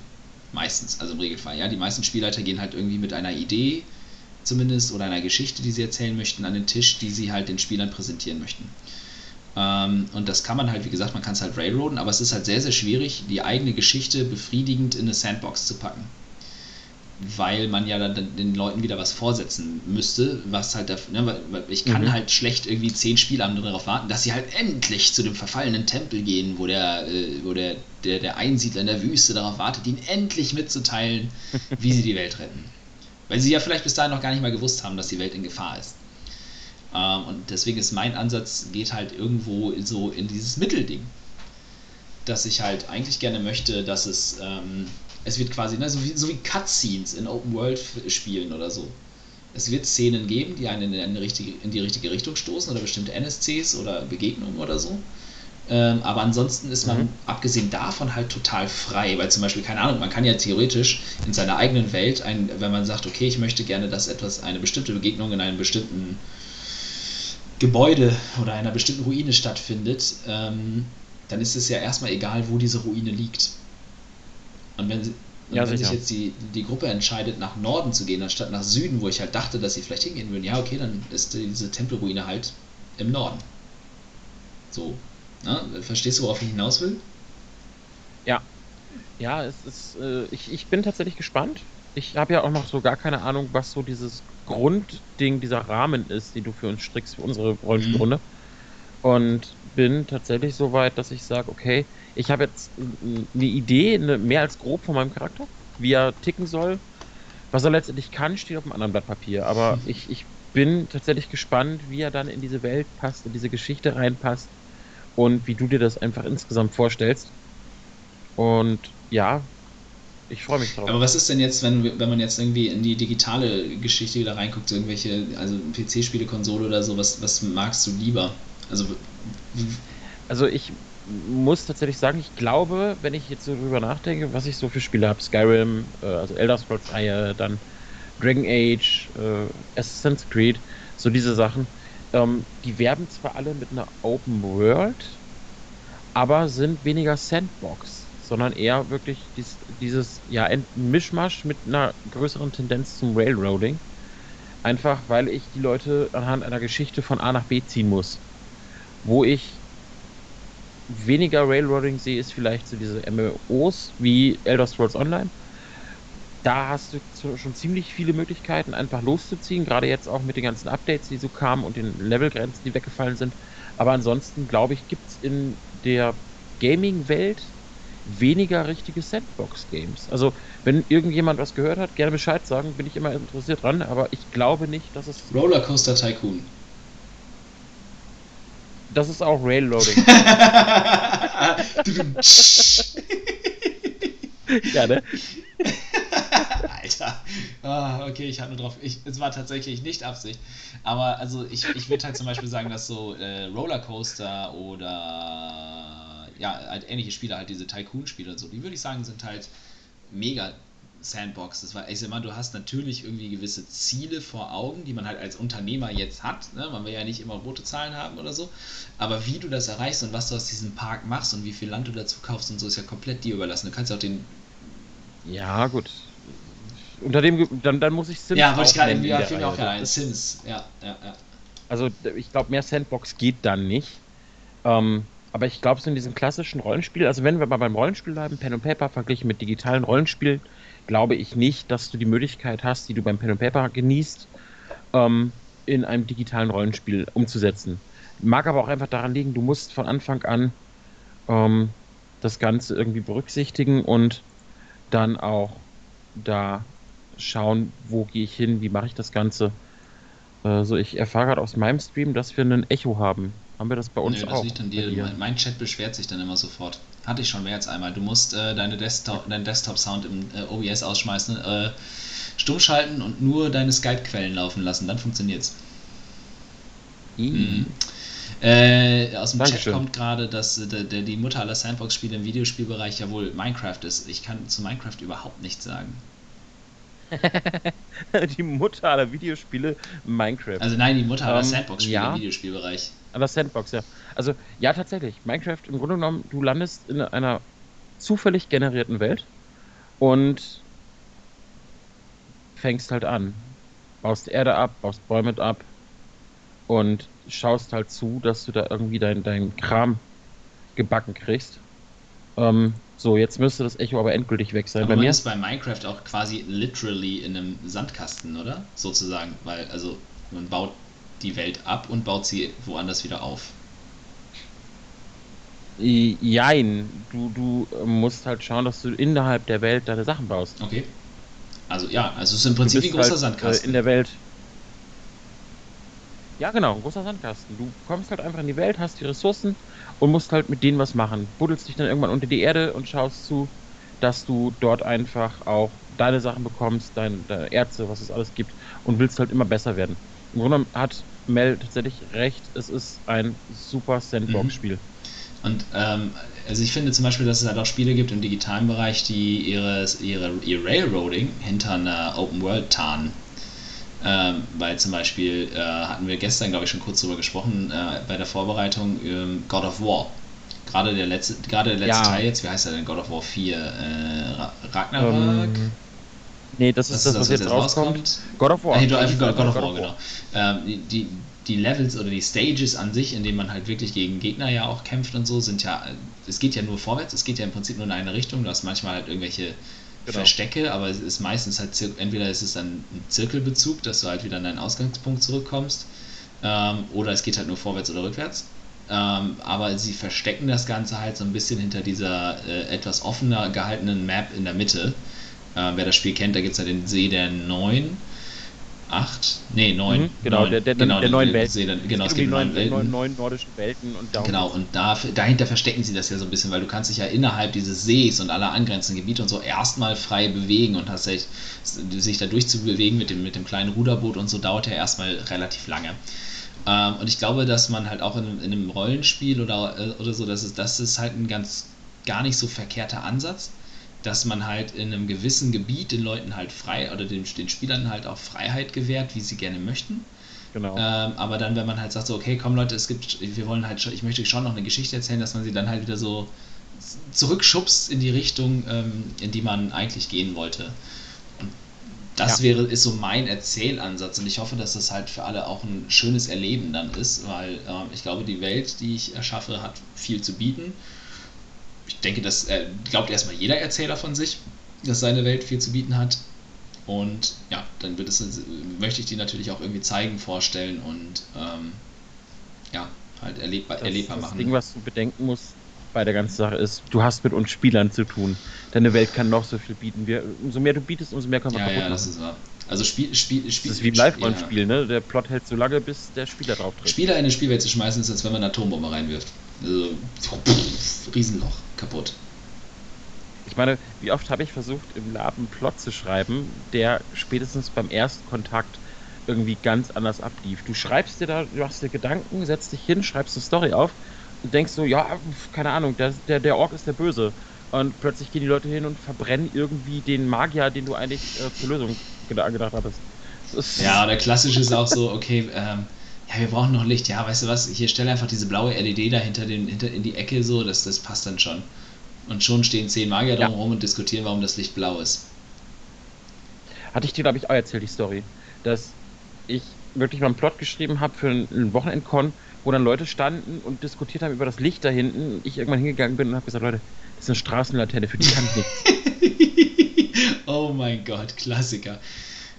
Meistens, also im Regelfall. Ja, die meisten Spielleiter gehen halt irgendwie mit einer Idee zumindest oder einer Geschichte, die sie erzählen möchten, an den Tisch, die sie halt den Spielern präsentieren möchten. Ähm, und das kann man halt, wie gesagt, man kann es halt railroaden, aber es ist halt sehr, sehr schwierig, die eigene Geschichte befriedigend in eine Sandbox zu packen weil man ja dann den Leuten wieder was vorsetzen müsste, was halt, ne, weil ich kann mhm. halt schlecht irgendwie zehn Spielabende darauf warten, dass sie halt endlich zu dem verfallenen Tempel gehen, wo der, äh, wo der, der, der Einsiedler in der Wüste darauf wartet, ihnen endlich mitzuteilen, wie sie die Welt retten. Weil sie ja vielleicht bis dahin noch gar nicht mal gewusst haben, dass die Welt in Gefahr ist. Ähm, und deswegen ist mein Ansatz, geht halt irgendwo so in dieses Mittelding. Dass ich halt eigentlich gerne möchte, dass es ähm, es wird quasi, ne, so wie, so wie Cutscenes in Open-World-Spielen oder so. Es wird Szenen geben, die einen in, eine richtige, in die richtige Richtung stoßen oder bestimmte NSCs oder Begegnungen oder so. Ähm, aber ansonsten ist man, mhm. abgesehen davon, halt total frei, weil zum Beispiel, keine Ahnung, man kann ja theoretisch in seiner eigenen Welt, ein, wenn man sagt, okay, ich möchte gerne, dass etwas, eine bestimmte Begegnung in einem bestimmten Gebäude oder einer bestimmten Ruine stattfindet, ähm, dann ist es ja erstmal egal, wo diese Ruine liegt. Und wenn, und ja, wenn sich jetzt die, die Gruppe entscheidet, nach Norden zu gehen, anstatt nach Süden, wo ich halt dachte, dass sie vielleicht hingehen würden, ja, okay, dann ist diese Tempelruine halt im Norden. So. Na, ne? verstehst du, worauf ich hinaus will? Ja. Ja, es ist, äh, ich, ich bin tatsächlich gespannt. Ich habe ja auch noch so gar keine Ahnung, was so dieses Grundding, dieser Rahmen ist, den du für uns strickst, für unsere Rollenspielrunde. Mhm. Und bin tatsächlich so weit, dass ich sage, okay, ich habe jetzt eine Idee, eine, mehr als grob von meinem Charakter, wie er ticken soll. Was er letztendlich kann, steht auf einem anderen Blatt Papier. Aber ich, ich bin tatsächlich gespannt, wie er dann in diese Welt passt, in diese Geschichte reinpasst und wie du dir das einfach insgesamt vorstellst. Und ja, ich freue mich drauf. Aber was ist denn jetzt, wenn, wenn man jetzt irgendwie in die digitale Geschichte wieder reinguckt, irgendwelche, also PC-Spiele, Konsole oder so, was, was magst du lieber? Also, also ich muss tatsächlich sagen, ich glaube, wenn ich jetzt so drüber nachdenke, was ich so für Spiele habe, Skyrim, äh, also Elder Scrolls Reihe, dann Dragon Age, äh, Assassin's Creed, so diese Sachen, ähm, die werben zwar alle mit einer Open World, aber sind weniger Sandbox, sondern eher wirklich dies, dieses, ja, Mischmasch mit einer größeren Tendenz zum Railroading. Einfach weil ich die Leute anhand einer Geschichte von A nach B ziehen muss. Wo ich weniger Railroading sehe, ist vielleicht so diese MMOs wie Elder Scrolls Online. Da hast du schon ziemlich viele Möglichkeiten, einfach loszuziehen, gerade jetzt auch mit den ganzen Updates, die so kamen und den Levelgrenzen, die weggefallen sind. Aber ansonsten, glaube ich, gibt es in der Gaming-Welt weniger richtige Sandbox-Games. Also, wenn irgendjemand was gehört hat, gerne Bescheid sagen, bin ich immer interessiert dran, aber ich glaube nicht, dass es. Rollercoaster Tycoon. Das ist auch Railroading. ja, ne? Alter. Ah, okay, ich hatte nur drauf. Ich, es war tatsächlich nicht Absicht. Aber also ich, ich würde halt zum Beispiel sagen, dass so äh, Rollercoaster oder ja, halt ähnliche Spiele, halt diese Tycoon-Spiele und so, die würde ich sagen, sind halt mega Sandbox. Das war, ich sag mal, du hast natürlich irgendwie gewisse Ziele vor Augen, die man halt als Unternehmer jetzt hat. Ne? Man will ja nicht immer rote Zahlen haben oder so. Aber wie du das erreichst und was du aus diesem Park machst und wie viel Land du dazu kaufst und so, ist ja komplett dir überlassen. Du kannst auch den. Ja, gut. Unter dem, dann, dann muss ich Sims. Ja, wollte ich gerade irgendwie, ja, fiel mir auch gerade ein. Sims, ja, ja, ja. Also, ich glaube, mehr Sandbox geht dann nicht. Ähm, aber ich glaube, so in diesem klassischen Rollenspiel, also wenn wir mal beim Rollenspiel bleiben, Pen und Paper verglichen mit digitalen Rollenspielen, glaube ich nicht, dass du die Möglichkeit hast, die du beim Pen and Paper genießt, ähm, in einem digitalen Rollenspiel umzusetzen. Mag aber auch einfach daran liegen, du musst von Anfang an ähm, das Ganze irgendwie berücksichtigen und dann auch da schauen, wo gehe ich hin, wie mache ich das Ganze. Also ich erfahre gerade aus meinem Stream, dass wir ein Echo haben. Haben wir das bei uns nee, das auch? Liegt an dir. Mein, mein, Chat beschwert sich dann immer sofort. Hatte ich schon mehr als einmal. Du musst äh, deine Desktop, deinen Desktop-Sound im äh, OBS ausschmeißen, äh, stumm schalten und nur deine Skype-Quellen laufen lassen. Dann funktioniert's. Mhm. Äh, aus dem Dankeschön. Chat kommt gerade, dass äh, der, der, die Mutter aller Sandbox-Spiele im Videospielbereich ja wohl Minecraft ist. Ich kann zu Minecraft überhaupt nichts sagen. die Mutter aller Videospiele, Minecraft. Also nein, die Mutter aller Ähm, Sandbox-Spiele ja. im Videospielbereich. An der Sandbox, ja. Also, ja, tatsächlich. Minecraft, im Grunde genommen, du landest in einer zufällig generierten Welt und fängst halt an. Baust Erde ab, baust Bäume ab und schaust halt zu, dass du da irgendwie dein, dein Kram gebacken kriegst. Ähm, so, jetzt müsste das Echo aber endgültig weg sein Aber bei mir. ist bei Minecraft auch quasi literally in einem Sandkasten, oder? Sozusagen, weil also man baut die Welt ab und baut sie woanders wieder auf. Jein, du, du musst halt schauen, dass du innerhalb der Welt deine Sachen baust. Okay. Also ja, also es ist im Prinzip wie ein großer halt, Äh, Sandkasten. in der Welt. Ja, genau, ein großer Sandkasten. Du kommst halt einfach in die Welt, hast die Ressourcen und musst halt mit denen was machen. Buddelst dich dann irgendwann unter die Erde und schaust zu, dass du dort einfach auch deine Sachen bekommst, dein, deine Erze, was es alles gibt und willst halt immer besser werden. Im Grunde hat Mel tatsächlich recht, es ist ein super Sandbox-Spiel. Und ähm, also ich finde zum Beispiel, dass es halt auch Spiele gibt im digitalen Bereich, die ihre, ihre, ihr Railroading hinter einer Open World tarnen. Ähm, weil zum Beispiel äh, hatten wir gestern, glaube ich, schon kurz drüber gesprochen äh, bei der Vorbereitung ähm, God of War. Gerade der letzte, gerade der letzte Ja. Teil jetzt, wie heißt er denn? God of War 4? Äh, Ra- Ragnarök? Ähm, nee, das ist das, was jetzt rauskommt. God of War. Ah, nee, doch, einfach God, God of War, genau. Ähm, die, die, Levels oder die Stages an sich, in denen man halt wirklich gegen Gegner ja auch kämpft und so, sind ja, es geht ja nur vorwärts, es geht ja im Prinzip nur in eine Richtung, du hast manchmal halt irgendwelche Genau. Verstecke, aber es ist meistens halt, entweder ist es dann ein Zirkelbezug, dass du halt wieder an deinen Ausgangspunkt zurückkommst, ähm, oder es geht halt nur vorwärts oder rückwärts. Ähm, aber sie verstecken das Ganze halt so ein bisschen hinter dieser äh, etwas offener gehaltenen Map in der Mitte. Äh, wer das Spiel kennt, da gibt es ja den See der Neun. Acht? Nee, neun. Mhm, genau, Neun. der, der, der neuen Welt. Der, genau, es es geht gibt neun Welten. neuen, neuen nordischen Welten und darum Genau, und da, dahinter verstecken sie das ja so ein bisschen, weil du kannst dich ja innerhalb dieses Sees und aller angrenzenden Gebiete und so erstmal frei bewegen und hast echt, sich da durchzubewegen mit dem, mit dem kleinen Ruderboot und so dauert ja erstmal relativ lange. Ähm, und ich glaube, dass man halt auch in, in einem Rollenspiel oder, äh, oder so, das ist, das ist halt ein ganz gar nicht so verkehrter Ansatz, dass man halt in einem gewissen Gebiet den Leuten halt frei oder den, den Spielern halt auch Freiheit gewährt, wie sie gerne möchten. Genau. Ähm, aber dann, wenn man halt sagt, so, okay, komm Leute, es gibt, wir wollen halt ich möchte schon noch eine Geschichte erzählen, dass man sie dann halt wieder so zurückschubst in die Richtung, ähm, in die man eigentlich gehen wollte. Und das Ja. wäre, ist so mein Erzählansatz und ich hoffe, dass das halt für alle auch ein schönes Erleben dann ist, weil ähm, ich glaube, die Welt, die ich erschaffe, hat viel zu bieten. Ich denke, das äh, glaubt erstmal jeder Erzähler von sich, dass seine Welt viel zu bieten hat. Und ja, dann es, möchte ich die natürlich auch irgendwie zeigen, vorstellen und ähm, ja, halt erlebbar, das, erlebbar das machen. Ding, was du bedenken musst bei der ganzen Sache ist, du hast mit uns Spielern zu tun. Deine Welt kann noch so viel bieten. Wir, umso mehr du bietest, umso mehr können wir ja, kaputt ja, das machen. ist wahr. Also Spiel, Spiel, Spiel, Das ist wie ein Live-Rollenspiel, ne? Der Plot hält so lange, bis der Spieler drauf tritt. Spieler in eine Spielwelt zu schmeißen, ist, als wenn man eine Atombombe reinwirft. Riesenloch, kaputt. Ich meine, wie oft habe ich versucht, im Lab einen Plot zu schreiben, der spätestens beim Erstkontakt irgendwie ganz anders ablief. Du schreibst dir da, du machst dir Gedanken, setzt dich hin, schreibst eine Story auf und denkst so, ja, keine Ahnung, der, der, der Ork ist der Böse. Und plötzlich gehen die Leute hin und verbrennen irgendwie den Magier, den du eigentlich äh, zur Lösung geda- gedacht hattest. Ja, oder klassisch ist auch so, okay, ähm, ja, wir brauchen noch Licht. Ja, weißt du was, hier stell einfach diese blaue LED da hinter, den, hinter in die Ecke so, das, das passt dann schon. Und schon stehen zehn Magier Ja. drumherum und diskutieren, warum das Licht blau ist. Hatte ich dir, glaube ich, auch erzählt, die Story. Dass ich wirklich mal einen Plot geschrieben habe für einen Wochenendcon, wo dann Leute standen und diskutiert haben über das Licht da hinten. Ich irgendwann hingegangen bin und habe gesagt, Leute, das ist eine Straßenlaterne, für die kann ich nichts. oh mein Gott, Klassiker.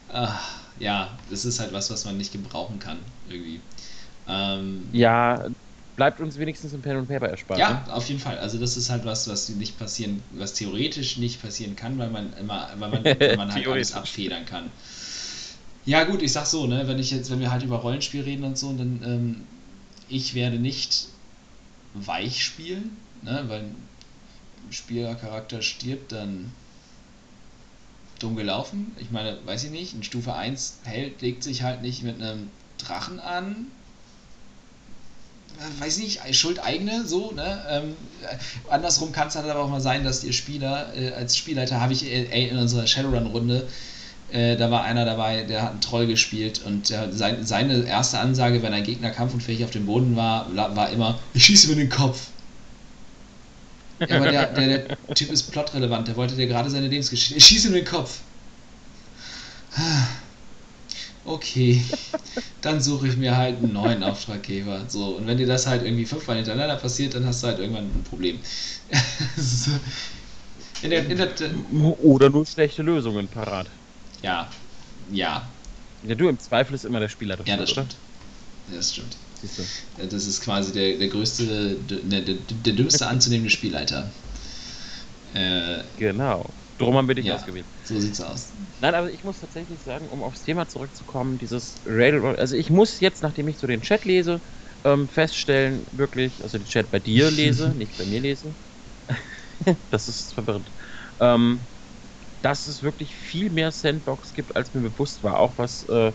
Ah, ja, das ist halt was, was man nicht gebrauchen kann, irgendwie. Ähm, Ja, bleibt uns wenigstens im Pen und Paper erspart. Ja, Ne? auf jeden Fall. Also das ist halt was, was nicht passieren, was theoretisch nicht passieren kann, weil man immer, weil man, weil man halt alles abfedern kann. Ja gut, ich sag so, ne, wenn ich jetzt, wenn wir halt über Rollenspiel reden und so, dann ähm, ich werde nicht weich spielen, ne, weil ein Spielercharakter stirbt, dann dumm gelaufen. Ich meine, weiß ich nicht, ein Stufe 1 Held legt sich halt nicht mit einem Drachen an, äh, weiß nicht, Schuld eigene, so, ne? Ähm, äh, andersrum kann es halt aber auch mal sein, dass ihr Spieler, äh, als Spielleiter habe ich äh, in unserer Shadowrun-Runde Äh, da war einer dabei, der hat einen Troll gespielt und der, sein, seine erste Ansage, wenn ein Gegner kampfunfähig auf dem Boden war, war immer, ich schieße mir den Kopf. Ja, aber der, der, der Typ ist plotrelevant, der wollte dir gerade seine Lebensgeschichte. Ich schieße ihm den Kopf. Okay, dann suche ich mir halt einen neuen Auftraggeber. So, und wenn dir das halt irgendwie fünfmal hintereinander passiert, dann hast du halt irgendwann ein Problem. in der, in der, Oder nur schlechte Lösungen parat. Ja, ja. Ja, du, im Zweifel ist immer der Spieler dafür, Ja, das stimmt. Das stimmt. Das ist quasi der, der größte, der, der, der dümmste anzunehmende Spielleiter. Äh, genau. Drum haben wir dich ja, ausgewählt. So sieht's aus. Nein, aber ich muss tatsächlich sagen, um aufs Thema zurückzukommen, dieses Railroad, also ich muss jetzt, nachdem ich so den Chat lese, ähm, feststellen, wirklich, also den Chat bei dir lese, nicht bei mir lese. das ist verwirrend. Ähm, dass es wirklich viel mehr Sandbox gibt, als mir bewusst war. Auch was äh,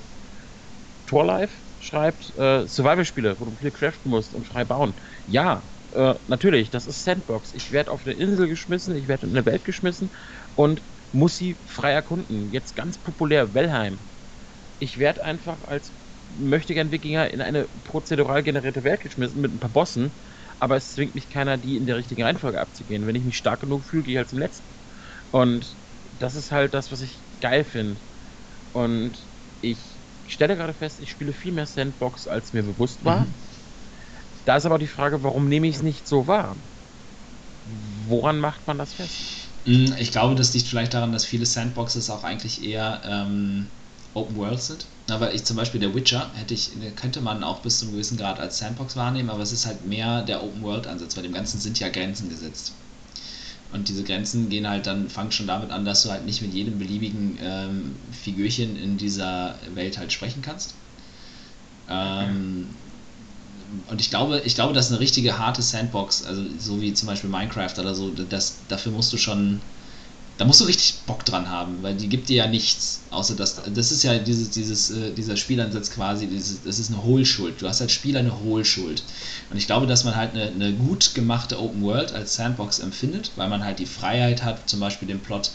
Torlife schreibt, äh, Survival-Spiele, wo du viel craften musst und frei bauen. Ja, äh, natürlich, das ist Sandbox. Ich werde auf eine Insel geschmissen, ich werde in eine Welt geschmissen und muss sie frei erkunden. Jetzt ganz populär, Wellheim. Ich werde einfach als möchte gern Wikinger in eine prozedural generierte Welt geschmissen mit ein paar Bossen, aber es zwingt mich keiner, die in der richtigen Reihenfolge abzugehen. Wenn ich mich stark genug fühle, gehe ich halt zum letzten. Und das ist halt das, was ich geil finde. Und ich stelle gerade fest, ich spiele viel mehr Sandbox, als mir bewusst war. Mhm. Da ist aber die Frage, warum nehme ich es nicht so wahr? Woran macht man das fest? Mm, ich glaube, das liegt vielleicht daran, dass viele Sandboxes auch eigentlich eher ähm, Open World sind. Aber ich zum Beispiel der Witcher hätte ich, könnte man auch bis zu einem gewissen Grad als Sandbox wahrnehmen, aber es ist halt mehr der Open World Ansatz. Bei dem Ganzen sind ja Grenzen gesetzt. Und diese Grenzen gehen halt dann, fangen schon damit an, dass du halt nicht mit jedem beliebigen ähm, Figürchen in dieser Welt halt sprechen kannst. Ähm, und ich glaube, ich glaube, dass eine richtige harte Sandbox, also so wie zum Beispiel Minecraft oder so, das, dafür musst du schon da musst du richtig Bock dran haben, weil die gibt dir ja nichts, außer dass das ist ja dieses, dieses, äh, dieser Spielansatz quasi, dieses, das ist eine Hohlschuld. Du hast als Spieler eine Hohlschuld. Und ich glaube, dass man halt eine, eine gut gemachte Open World als Sandbox empfindet, weil man halt die Freiheit hat, zum Beispiel den Plot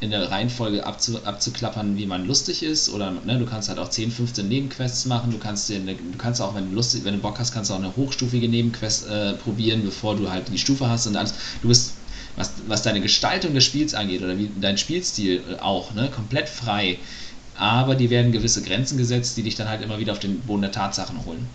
in der Reihenfolge abzu, abzuklappern, wie man lustig ist. Oder ne, du kannst halt auch 10, 15 Nebenquests machen. Du kannst, dir eine, du kannst auch, wenn du, lustig, wenn du Bock hast, kannst du auch eine hochstufige Nebenquest äh, probieren, bevor du halt die Stufe hast und alles. Du bist was, was deine Gestaltung des Spiels angeht oder wie dein Spielstil auch, ne, komplett frei. Aber die werden gewisse Grenzen gesetzt, die dich dann halt immer wieder auf den Boden der Tatsachen holen.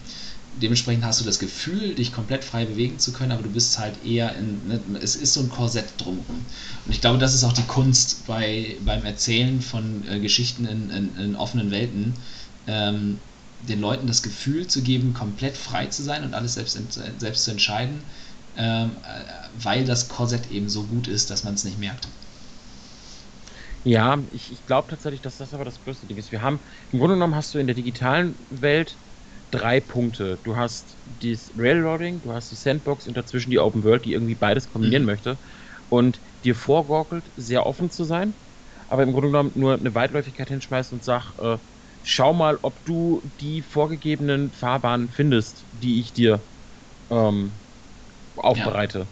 Dementsprechend hast du das Gefühl, dich komplett frei bewegen zu können, aber du bist halt eher in. Ne, es ist so ein Korsett drumherum. Und ich glaube, das ist auch die Kunst bei, beim Erzählen von äh, Geschichten in, in, in, offenen Welten. Ähm, den Leuten das Gefühl zu geben, komplett frei zu sein und alles selbst, selbst zu entscheiden, ähm, äh, weil das Korsett eben so gut ist, dass man es nicht merkt. Ja, ich, ich glaube tatsächlich, dass das aber das größte Ding ist. Wir haben, im Grunde genommen hast du in der digitalen Welt drei Punkte. Du hast das Railroading, du hast die Sandbox und dazwischen die Open World, die irgendwie beides kombinieren mhm. möchte und dir vorgaukelt, sehr offen zu sein, aber im Grunde genommen nur eine Weitläufigkeit hinschmeißt und sagt, äh, schau mal, ob du die vorgegebenen Fahrbahnen findest, die ich dir ähm, aufbereite. Ja.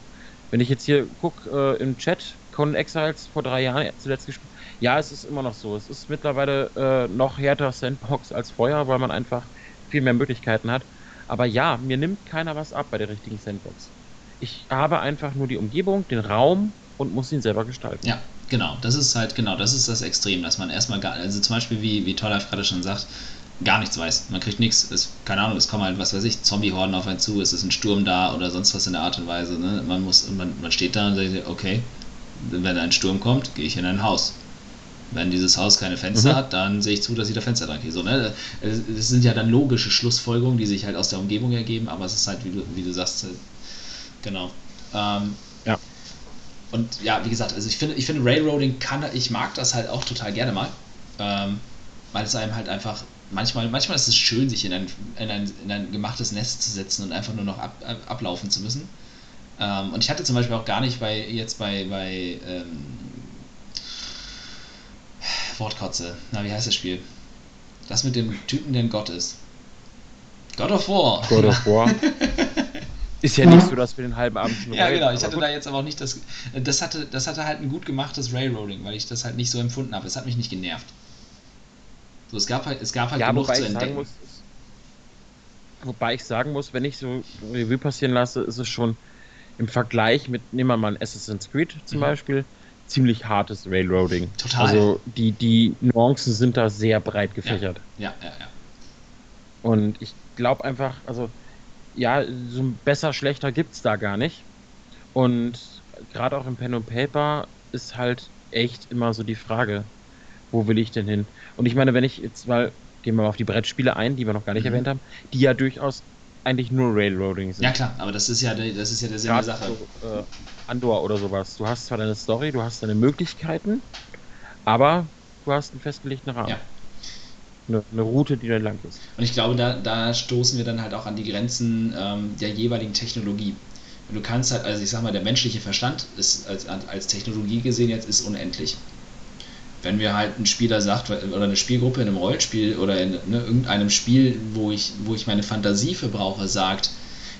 Wenn ich jetzt hier gucke äh, im Chat, Conan Exiles vor drei Jahren zuletzt gespielt. Ja, es ist immer noch so. Es ist mittlerweile äh, noch härter Sandbox als vorher, weil man einfach viel mehr Möglichkeiten hat. Aber ja, mir nimmt keiner was ab bei der richtigen Sandbox. Ich habe einfach nur die Umgebung, den Raum und muss ihn selber gestalten. Ja, genau. Das ist halt, genau, das ist das Extrem, dass man erstmal gar, also zum Beispiel, wie, wie Tollaf gerade schon sagt, gar nichts weiß. Man kriegt nichts. keine Ahnung, es kommen halt, was weiß ich, Zombie-Horden auf einen zu, es ist ein Sturm da oder sonst was in der Art und Weise. Ne? Man, muss, man, man steht da und sagt, okay, wenn ein Sturm kommt, gehe ich in ein Haus. Wenn dieses Haus keine Fenster mhm. hat, dann sehe ich zu, dass ich da Fenster dran gehe. So, ne? Das sind ja dann logische Schlussfolgerungen, die sich halt aus der Umgebung ergeben, aber es ist halt, wie du, wie du sagst, halt, genau. Ähm, ja. Und ja, wie gesagt, also ich finde, ich finde Railroading kann, ich mag das halt auch total gerne mal. Ähm, weil es einem halt einfach manchmal, manchmal ist es schön, sich in ein, in ein, in ein gemachtes Nest zu setzen und einfach nur noch ab, ab, ablaufen zu müssen. Ähm, und ich hatte zum Beispiel auch gar nicht bei jetzt bei, bei ähm, Wortkotze, na wie heißt das Spiel? Das mit dem Typen, der ein Gott ist. God of War. God of War. Ist ja nicht so, dass wir den halben Abend schon Ja, genau. Ich hatte da jetzt aber auch nicht das. Das hatte, das hatte halt ein gut gemachtes Railroading, weil ich das halt nicht so empfunden habe. Es hat mich nicht genervt. So, es gab halt, es gab halt Ja, genug wobei zu ich sagen entdecken. muss, wobei ich sagen muss, wenn ich so Revue passieren lasse, ist es schon im Vergleich mit, nehmen wir mal ein Assassin's Creed zum Mhm. Beispiel, ziemlich hartes Railroading. Total. Also die, die Nuancen sind da sehr breit gefächert. ja, ja, ja. Und ich glaube einfach, also ja, so ein besser, schlechter gibt es da gar nicht. Und gerade auch im Pen und Paper ist halt echt immer so die Frage, wo will ich denn hin? Und ich meine, wenn ich jetzt mal, gehen wir mal auf die Brettspiele ein, die wir noch gar nicht Mhm. erwähnt haben, die ja durchaus eigentlich nur Railroading sind. Ja, klar, aber das ist ja, der- das ist ja der Sinn der Sache. so, äh, Andor oder sowas. Du hast zwar deine Story, du hast deine Möglichkeiten, aber du hast einen festgelegten Rahmen. Ja. Eine, eine Route, die dann lang ist. Und ich glaube, da, da stoßen wir dann halt auch an die Grenzen ähm, der jeweiligen Technologie. Und du kannst halt, also ich sag mal, der menschliche Verstand ist als, als Technologie gesehen jetzt ist unendlich. Wenn mir halt ein Spieler sagt, oder eine Spielgruppe in einem Rollenspiel oder in ne, irgendeinem Spiel, wo ich, wo ich meine Fantasie für brauche, sagt,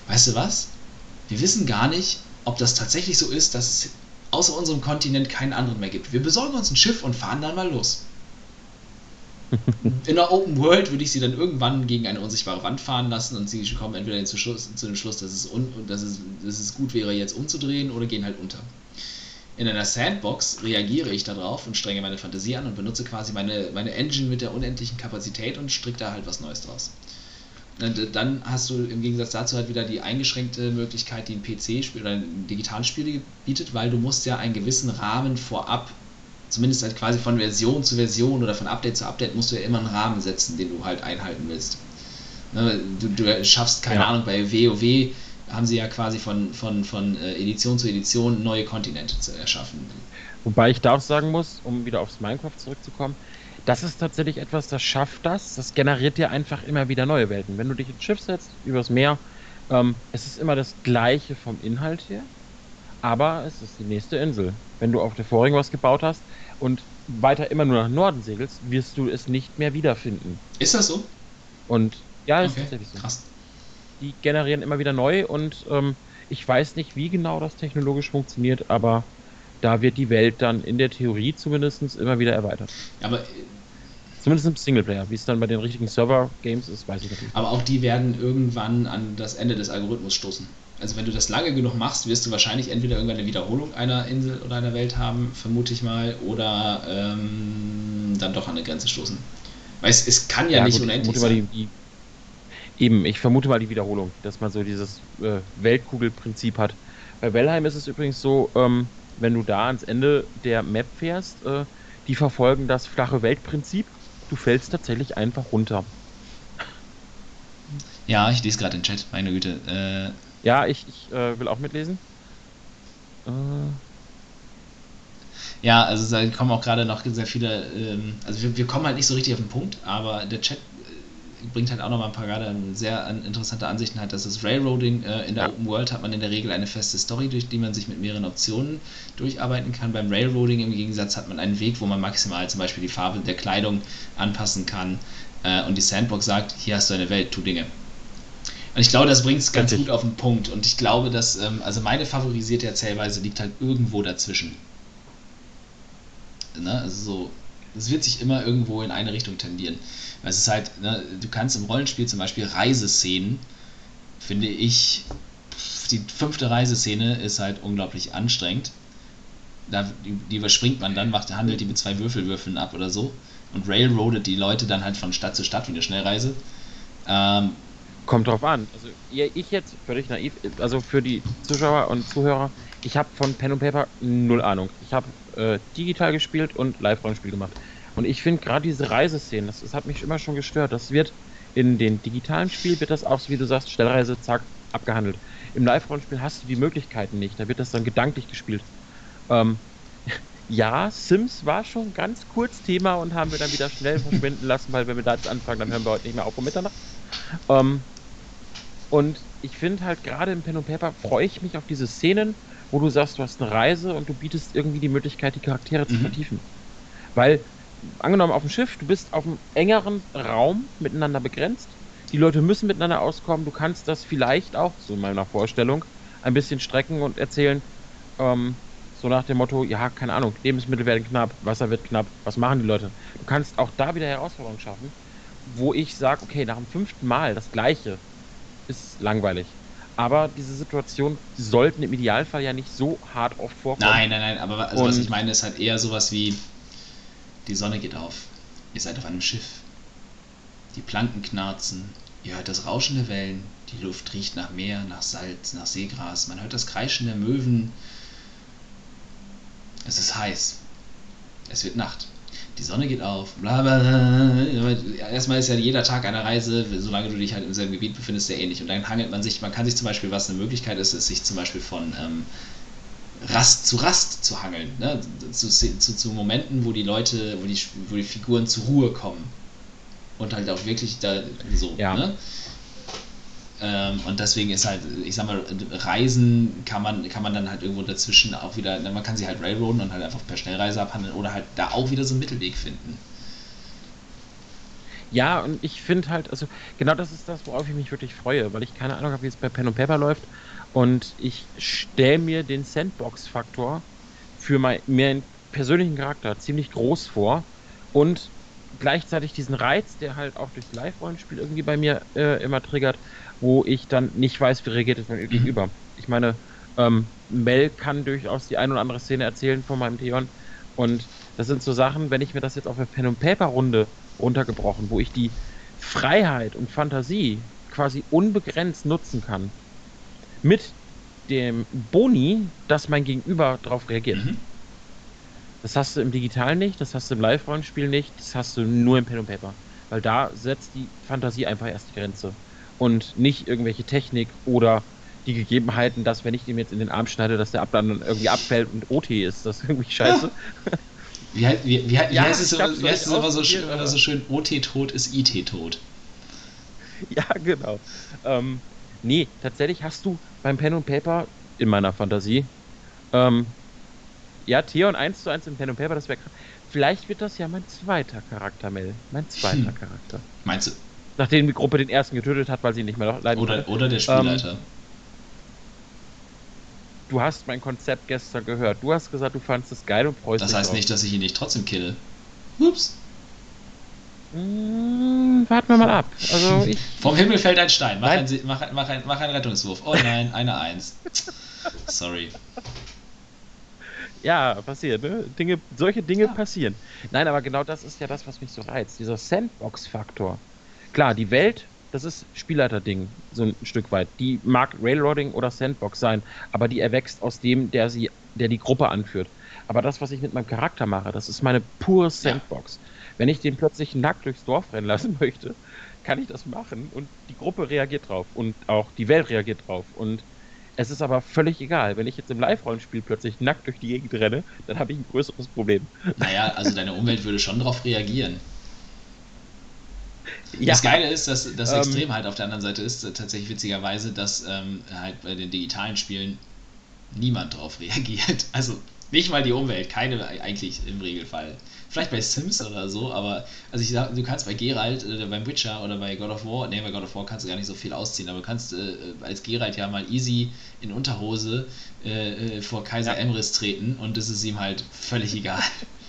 weißt du was? Wir wissen gar nicht, ob das tatsächlich so ist, dass es außer unserem Kontinent keinen anderen mehr gibt. Wir besorgen uns ein Schiff und fahren dann mal los. In der Open World würde ich sie dann irgendwann gegen eine unsichtbare Wand fahren lassen und sie kommen entweder zu, Schluss, zu dem Schluss, dass es, un, dass, es, dass es gut wäre, jetzt umzudrehen oder gehen halt unter. In einer Sandbox reagiere ich darauf und strenge meine Fantasie an und benutze quasi meine, meine Engine mit der unendlichen Kapazität und stricke da halt was Neues draus. Und dann hast du im Gegensatz dazu halt wieder die eingeschränkte Möglichkeit, die ein PC-Spiel oder ein Digitalspiel bietet, weil du musst ja einen gewissen Rahmen vorab zumindest halt quasi von Version zu Version oder von Update zu Update musst du ja immer einen Rahmen setzen, den du halt einhalten willst. Ne, Du, du schaffst, keine Ja. Ahnung, bei WoW haben sie ja quasi von, von, von äh, Edition zu Edition neue Kontinente zu erschaffen. Wobei ich da auch sagen muss, um wieder aufs Minecraft zurückzukommen, das ist tatsächlich etwas, das schafft das. Das generiert dir einfach immer wieder neue Welten. Wenn du dich ins Schiff setzt, übers Meer, ähm, es ist immer das gleiche vom Inhalt her, aber es ist die nächste Insel. Wenn du auf der vorigen was gebaut hast und weiter immer nur nach Norden segelst, wirst du es nicht mehr wiederfinden. Ist das so? Und ja, ist Okay, tatsächlich so. krass. Die generieren immer wieder neu und ähm, ich weiß nicht, wie genau das technologisch funktioniert, aber da wird die Welt dann in der Theorie zumindest immer wieder erweitert. Aber, Zumindest im Singleplayer. Wie es dann bei den richtigen Server-Games ist, weiß ich nicht. aber auch die werden irgendwann an das Ende des Algorithmus stoßen. Also wenn du das lange genug machst, wirst du wahrscheinlich entweder irgendwann eine Wiederholung einer Insel oder einer Welt haben, vermute ich mal, oder ähm, dann doch an eine Grenze stoßen. Weil es, es kann ja, nicht gut, ich unendlich sein. die, die, eben, ich vermute mal die Wiederholung, dass man so dieses äh, Weltkugelprinzip hat. Bei Valheim ist es übrigens so, ähm, wenn du da ans Ende der Map fährst, äh, die verfolgen das flache Weltprinzip. Du fällst tatsächlich einfach runter. Ja, ich lese gerade den Chat, meine Güte. Äh, Ja, ich, ich äh, will auch mitlesen. Äh, Ja, also da kommen auch gerade noch sehr viele, ähm, also wir, wir kommen halt nicht so richtig auf den Punkt, aber der Chat bringt halt auch noch mal ein paar gerade sehr an, interessante Ansichten halt, dass das Railroading äh, in der Ja. Open World hat man in der Regel eine feste Story, durch die man sich mit mehreren Optionen durcharbeiten kann. Beim Railroading im Gegensatz hat man einen Weg, wo man maximal zum Beispiel die Farbe der Kleidung anpassen kann äh, und die Sandbox sagt, hier hast du eine Welt, tu Dinge. Und ich glaube, das bringt es ganz Richtig. gut auf den Punkt. Und ich glaube, dass, ähm, also meine favorisierte Erzählweise liegt halt irgendwo dazwischen. Ne? Also so, es wird sich immer irgendwo in eine Richtung tendieren. Es ist halt, ne, du kannst im Rollenspiel zum Beispiel Reiseszenen, finde ich, die fünfte Reiseszene ist halt unglaublich anstrengend. Da, die, die überspringt man dann, macht, handelt die mit zwei Würfelwürfeln ab oder so und railroadet die Leute dann halt von Stadt zu Stadt wie eine Schnellreise. Ähm, Kommt drauf an. Also ich jetzt völlig naiv, also für die Zuschauer und Zuhörer, ich habe von Pen und Paper null Ahnung. Ich habe äh, digital gespielt und Live-Rollenspiel gemacht. Und ich finde gerade diese Reiseszenen, das, das hat mich immer schon gestört. Das wird in den digitalen Spiel wird das auch, wie du sagst, Stellreise, zack, abgehandelt. Im Live-Rollenspiel hast du die Möglichkeiten nicht. Da wird das dann gedanklich gespielt. Ähm, ja, Sims war schon ganz kurz Thema und haben wir dann wieder schnell verschwinden lassen, weil wenn wir da jetzt anfangen, dann hören wir heute nicht mehr auf um Mitternacht. Ähm, und ich finde halt gerade im Pen und Paper freue ich mich auf diese Szenen, wo du sagst, du hast eine Reise und du bietest irgendwie die Möglichkeit, die Charaktere zu Mhm. vertiefen. Weil, angenommen auf dem Schiff, du bist auf einem engeren Raum miteinander begrenzt, die Leute müssen miteinander auskommen, du kannst das vielleicht auch, so in meiner Vorstellung, ein bisschen strecken und erzählen, ähm, So nach dem Motto, ja, keine Ahnung, Lebensmittel werden knapp, Wasser wird knapp, was machen die Leute? Du kannst auch da wieder Herausforderungen schaffen, wo ich sage, okay, nach dem fünften Mal das Gleiche ist langweilig. Aber diese Situation sollten im Idealfall ja nicht so hart oft vorkommen. Nein, nein, nein, aber also was ich meine, ist halt eher sowas wie, die Sonne geht auf, ihr seid auf einem Schiff, die Planken knarzen, ihr hört das Rauschen der Wellen, die Luft riecht nach Meer, nach Salz, nach Seegras, man hört das Kreischen der Möwen, es ist heiß, es wird Nacht die Sonne geht auf, bla bla. bla. Erstmal ist ja jeder Tag eine Reise, solange du dich halt im selben Gebiet befindest, sehr ähnlich. Und dann hangelt man sich, man kann sich zum Beispiel, was eine Möglichkeit ist, ist sich zum Beispiel von ähm, Rast zu Rast zu hangeln. Ne? Zu, zu, zu, Momenten, wo die Leute, wo die, wo die Figuren zur Ruhe kommen. Und halt auch wirklich da so. Ja. Ne? Ähm, und deswegen ist halt, ich sag mal, Reisen kann man, kann man dann halt irgendwo dazwischen auch wieder, man kann sie halt railroaden und halt einfach per Schnellreise abhandeln oder halt da auch wieder so einen Mittelweg finden. Ja, und ich finde halt, also genau das ist das, worauf ich mich wirklich freue, weil ich keine Ahnung habe, wie es bei Pen und Paper läuft. Und ich stelle mir den Sandbox-Faktor für mein, meinen persönlichen Charakter ziemlich groß vor und gleichzeitig diesen Reiz, der halt auch durchs Live-Rollenspiel irgendwie bei mir äh, immer triggert, wo ich dann nicht weiß, wie reagiert es mein mhm. Gegenüber. Ich meine, ähm, Mel kann durchaus die ein oder andere Szene erzählen von meinem Theon. Und das sind so Sachen, wenn ich mir das jetzt auf eine Pen und Paper Runde runtergebrochen, wo ich die Freiheit und Fantasie quasi unbegrenzt nutzen kann, mit dem Boni, dass mein Gegenüber darauf reagiert. Mhm. Das hast du im Digitalen nicht, das hast du im Live-Rollenspiel nicht, das hast du nur im Pen und Paper. Weil da setzt die Fantasie einfach erst die Grenze und nicht irgendwelche Technik oder die Gegebenheiten, dass wenn ich dem jetzt in den Arm schneide, dass der ab dann irgendwie abfällt und OT ist. Das ist irgendwie scheiße. Wie, wie, wie, wie ja, heißt es, wie heißt es immer, so, schön, immer so schön, OT-Tot ist IT-Tot. Ja, genau. Ähm, nee, tatsächlich hast du beim Pen und Paper in meiner Fantasie ähm, ja, Theon 1 zu 1 im Pen und Paper, das wäre Vielleicht wird das ja mein zweiter Charakter, Mel. Mein zweiter hm. Charakter. Meinst du, Nachdem die Gruppe den ersten getötet hat, weil sie nicht mehr leiden oder, Oder der Spielleiter. Ähm, du hast mein Konzept gestern gehört. Du hast gesagt, du fandest es geil und freust dich. Das heißt drauf. nicht, dass ich ihn nicht trotzdem kille. Ups. Hm, warten wir mal ab. Also ich, Vom Himmel fällt ein Stein. Mach, ein, mach, mach, ein, mach einen Rettungswurf. Oh nein, eine Eins. Sorry. Ja, passiert, ne? Dinge, solche Dinge ja. passieren. Nein, aber genau das ist ja das, was mich so reizt. Dieser Sandbox-Faktor. Klar, die Welt, das ist Spielleiter-Ding, so ein Stück weit. Die mag Railroading oder Sandbox sein, aber die erwächst aus dem, der sie, der die Gruppe anführt. Aber das, was ich mit meinem Charakter mache, das ist meine pure Sandbox. Ja. Wenn ich den plötzlich nackt durchs Dorf rennen lassen möchte, kann ich das machen und die Gruppe reagiert drauf und auch die Welt reagiert drauf und es ist aber völlig egal. Wenn ich jetzt im Live-Rollenspiel plötzlich nackt durch die Gegend renne, dann habe ich ein größeres Problem. Naja, also deine Umwelt würde schon darauf reagieren. Ja. Das Geile ist, dass das ähm, Extrem halt auf der anderen Seite ist, äh, tatsächlich witzigerweise, dass ähm, halt bei den digitalen Spielen niemand drauf reagiert. Also nicht mal die Umwelt, keine eigentlich im Regelfall. Vielleicht bei Sims oder so, aber also ich sag, du kannst bei Geralt äh, beim Witcher oder bei God of War, ne, bei God of War kannst du gar nicht so viel ausziehen, aber du kannst äh, als Geralt ja mal easy in Unterhose äh, äh vor Kaiser ja. Emrys treten und das ist ihm halt völlig egal.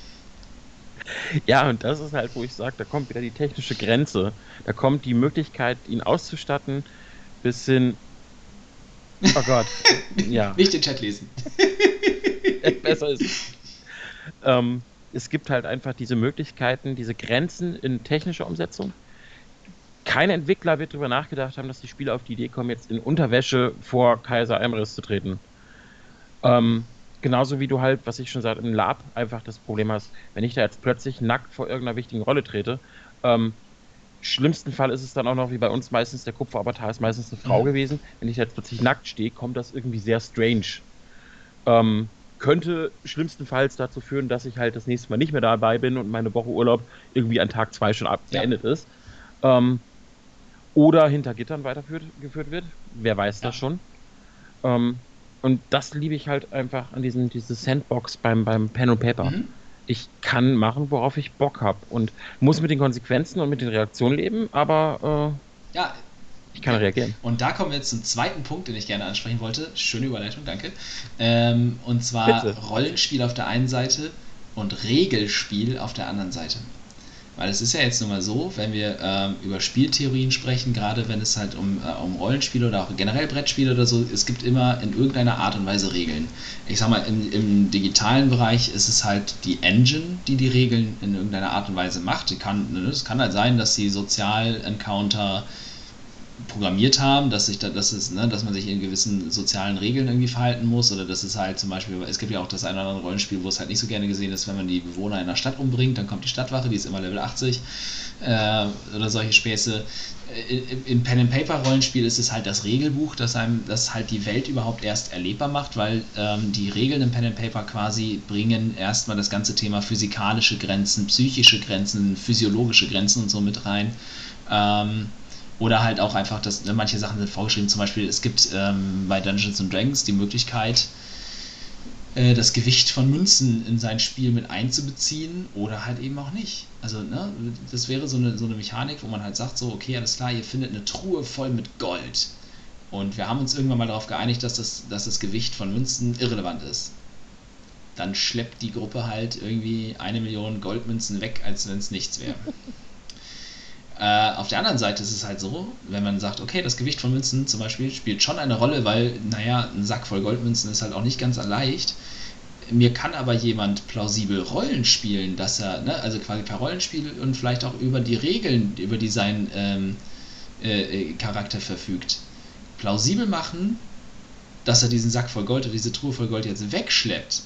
Ja, und das ist halt, wo ich sage, da kommt wieder die technische Grenze. Da kommt die Möglichkeit, ihn auszustatten, bis hin. Oh Gott. ja. Nicht den Chat lesen. Besser ist. Ähm, es gibt halt einfach diese Möglichkeiten, diese Grenzen in technischer Umsetzung. Kein Entwickler wird darüber nachgedacht haben, dass die Spieler auf die Idee kommen, jetzt in Unterwäsche vor Kaiser Emrys zu treten. Ähm, Genauso wie du halt, was ich schon sagte, im Lab einfach das Problem hast, wenn ich da jetzt plötzlich nackt vor irgendeiner wichtigen Rolle trete, ähm, schlimmsten Fall ist es dann auch noch, wie bei uns meistens, der Kupferavatar ist meistens eine Frau mhm. gewesen. Wenn ich jetzt plötzlich nackt stehe, kommt das irgendwie sehr strange. Ähm, könnte schlimmstenfalls dazu führen, dass ich halt das nächste Mal nicht mehr dabei bin und meine Woche Urlaub irgendwie an Tag zwei schon beendet ja. ist. Ähm, oder hinter Gittern weitergeführt wird. Wer weiß ja. das schon. Ähm, und das liebe ich halt einfach an diesem diese Sandbox beim, beim Pen und Paper. Mhm. Ich kann machen, worauf ich Bock habe und muss mit den Konsequenzen und mit den Reaktionen leben, aber äh, ja, Ich kann reagieren. Und da kommen wir jetzt zum zweiten Punkt, den ich gerne ansprechen wollte. Schöne Überleitung, danke. Ähm, und zwar Bitte. Rollenspiel auf der einen Seite und Regelspiel auf der anderen Seite. Weil es ist ja jetzt nun mal so, wenn wir ähm, über Spieltheorien sprechen, gerade wenn es halt um, äh, um Rollenspiele oder auch generell Brettspiele oder so, es gibt immer in irgendeiner Art und Weise Regeln. Ich sag mal, im, im digitalen Bereich ist es halt die Engine, die die Regeln in irgendeiner Art und Weise macht. Es kann, ne, es kann halt sein, dass sie Sozial-Encounter programmiert haben, dass sich da, dass es, ne, dass man sich in gewissen sozialen Regeln irgendwie verhalten muss oder dass es halt zum Beispiel, es gibt ja auch das eine oder andere Rollenspiel, wo es halt nicht so gerne gesehen ist, wenn man die Bewohner in der Stadt umbringt, dann kommt die Stadtwache, die ist immer Level 80 äh, oder solche Späße. In, in Pen and Paper Rollenspiel ist es halt das Regelbuch, das einem, das halt die Welt überhaupt erst erlebbar macht, weil ähm, die Regeln im Pen and Paper quasi bringen erstmal das ganze Thema physikalische Grenzen, psychische Grenzen, physiologische Grenzen und so mit rein. Ähm, oder halt auch einfach, dass ne, manche Sachen sind vorgeschrieben. Zum Beispiel, es gibt ähm, bei Dungeons and Dragons die Möglichkeit, äh, das Gewicht von Münzen in sein Spiel mit einzubeziehen oder halt eben auch nicht. Also, ne, das wäre so eine, so eine Mechanik, wo man halt sagt, so, okay, alles klar, ihr findet eine Truhe voll mit Gold. Und wir haben uns irgendwann mal darauf geeinigt, dass das, dass das Gewicht von Münzen irrelevant ist. Dann schleppt die Gruppe halt irgendwie eine Million Goldmünzen weg, als wenn es nichts wäre. Äh, auf der anderen Seite ist es halt so, wenn man sagt, okay, das Gewicht von Münzen zum Beispiel spielt schon eine Rolle, weil, naja, ein Sack voll Goldmünzen ist halt auch nicht ganz leicht. Mir kann aber jemand plausibel Rollen spielen, dass er, ne, also quasi per Rollenspiel und vielleicht auch über die Regeln, über die sein ähm, äh, äh Charakter verfügt, plausibel machen, dass er diesen Sack voll Gold oder diese Truhe voll Gold jetzt wegschleppt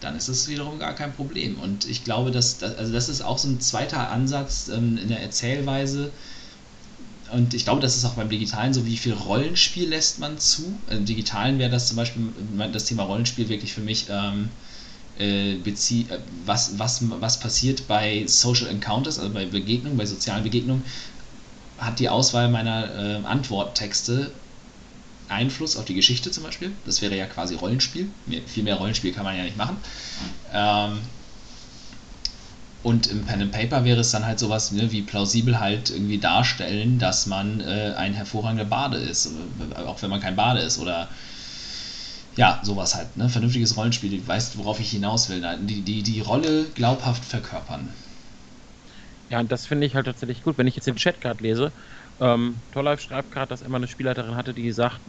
dann ist das wiederum gar kein Problem. Und ich glaube, dass, also das ist auch so ein zweiter Ansatz ähm, in der Erzählweise. Und ich glaube, das ist auch beim Digitalen so, wie viel Rollenspiel lässt man zu. Im Digitalen wäre das zum Beispiel das Thema Rollenspiel wirklich für mich ähm, äh, bezie äh, was, was, was passiert bei Social Encounters, also bei Begegnungen, bei sozialen Begegnungen, hat die Auswahl meiner äh, Antworttexte Einfluss auf die Geschichte zum Beispiel. Das wäre ja quasi Rollenspiel. Viel mehr Rollenspiel kann man ja nicht machen. Ähm, und im Pen and Paper wäre es dann halt sowas ne, wie plausibel halt irgendwie darstellen, dass man äh, ein hervorragender Bade ist, äh, auch wenn man kein Bade ist oder ja, sowas halt, ne? Vernünftiges Rollenspiel, du weißt, worauf ich hinaus will. Die, die, die Rolle glaubhaft verkörpern. Ja, und das finde ich halt tatsächlich gut. Wenn ich jetzt den Chat gerade lese, ähm, Torlife schreibt gerade, dass er immer eine Spielleiterin hatte, die sagt,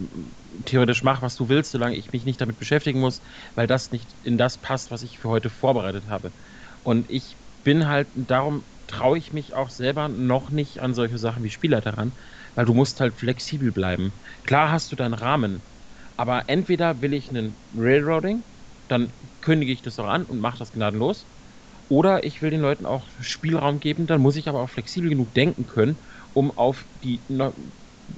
theoretisch mach, was du willst, solange ich mich nicht damit beschäftigen muss, weil das nicht in das passt, was ich für heute vorbereitet habe. Und ich bin halt, darum traue ich mich auch selber noch nicht an solche Sachen wie Spielleiter ran, weil du musst halt flexibel bleiben. Klar hast du deinen Rahmen, aber entweder will ich einen Railroading, dann kündige ich das auch an und mache das gnadenlos, oder ich will den Leuten auch Spielraum geben, dann muss ich aber auch flexibel genug denken können, um auf die. Na,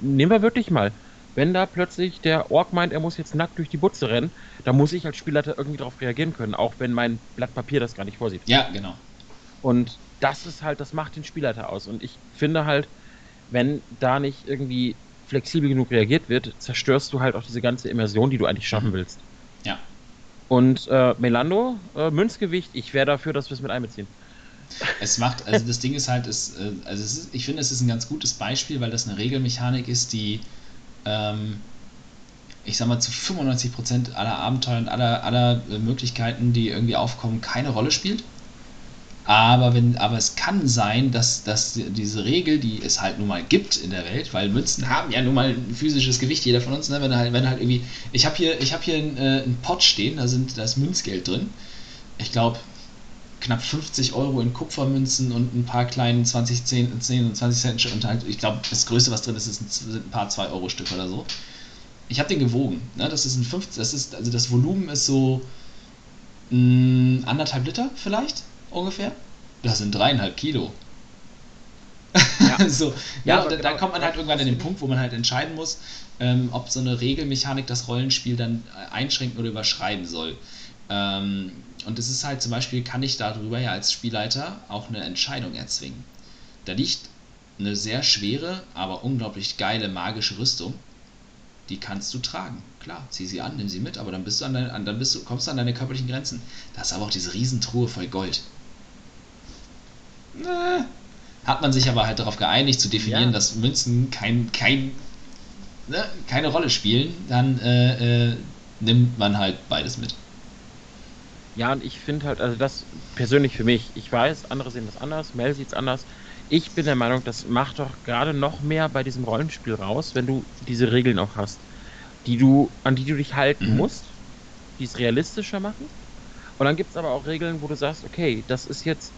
nehmen wir wirklich mal. Wenn da plötzlich der Ork meint, er muss jetzt nackt durch die Butze rennen, dann muss ich als Spielleiter irgendwie darauf reagieren können, auch wenn mein Blatt Papier das gar nicht vorsieht. Ja, genau. Und das ist halt, das macht den Spielleiter aus. Und ich finde halt, wenn da nicht irgendwie flexibel genug reagiert wird, zerstörst du halt auch diese ganze Immersion, die du eigentlich schaffen mhm. willst. Ja. Und äh, Melando, äh, Münzgewicht, ich wäre dafür, dass wir es mit einbeziehen. Es macht, also das Ding ist halt, ist, äh, also ist, ich finde, es ist ein ganz gutes Beispiel, weil das eine Regelmechanik ist, die, ähm, ich sag mal, zu 95% aller Abenteuer und aller, aller äh, Möglichkeiten, die irgendwie aufkommen, keine Rolle spielt. Aber, wenn, aber es kann sein, dass, dass diese Regel, die es halt nun mal gibt in der Welt, weil Münzen haben ja nun mal ein physisches Gewicht, jeder von uns, ne? wenn, halt, wenn halt irgendwie, ich habe hier, hab hier einen, äh, Pot stehen, da, sind, da ist Münzgeld drin. Ich glaube, knapp 50 Euro in Kupfermünzen und ein paar kleinen 20, 10, 10 und 20 Cent und halt, ich glaube, das Größte, was drin ist, ist ein, paar 2-Euro-Stück oder so. Ich habe den gewogen. Ne? Das ist ein 50, das ist, also das Volumen ist so mh, mm, anderthalb Liter vielleicht ungefähr. Das sind dreieinhalb Kilo. Ja, so, ja, ja da, genau, kommt man halt irgendwann an den Punkt, wo man halt entscheiden muss, ähm, ob so eine Regelmechanik das Rollenspiel dann äh, einschränken oder überschreiben soll. Ähm, und es ist halt zum Beispiel, kann ich darüber ja als Spielleiter auch eine Entscheidung erzwingen. Da liegt eine sehr schwere, aber unglaublich geile magische Rüstung. Die kannst du tragen. Klar, zieh sie an, nimm sie mit, aber dann bist du an, dein, dann bist du, kommst du an deine körperlichen Grenzen. Da ist aber auch diese Riesentruhe voll Gold. Äh, hat man sich aber halt darauf geeinigt zu definieren, ja. dass Münzen kein, kein ne, keine Rolle spielen, dann äh, äh, nimmt man halt beides mit. Ja, und ich finde halt, also das persönlich für mich, ich weiß, andere sehen das anders, Mel sieht es anders. Ich bin der Meinung, das macht doch gerade noch mehr bei diesem Rollenspiel raus, wenn du diese Regeln auch hast, die du, an die du dich halten mhm. musst, die es realistischer machen. Und dann gibt es aber auch Regeln, wo du sagst, okay, das ist jetzt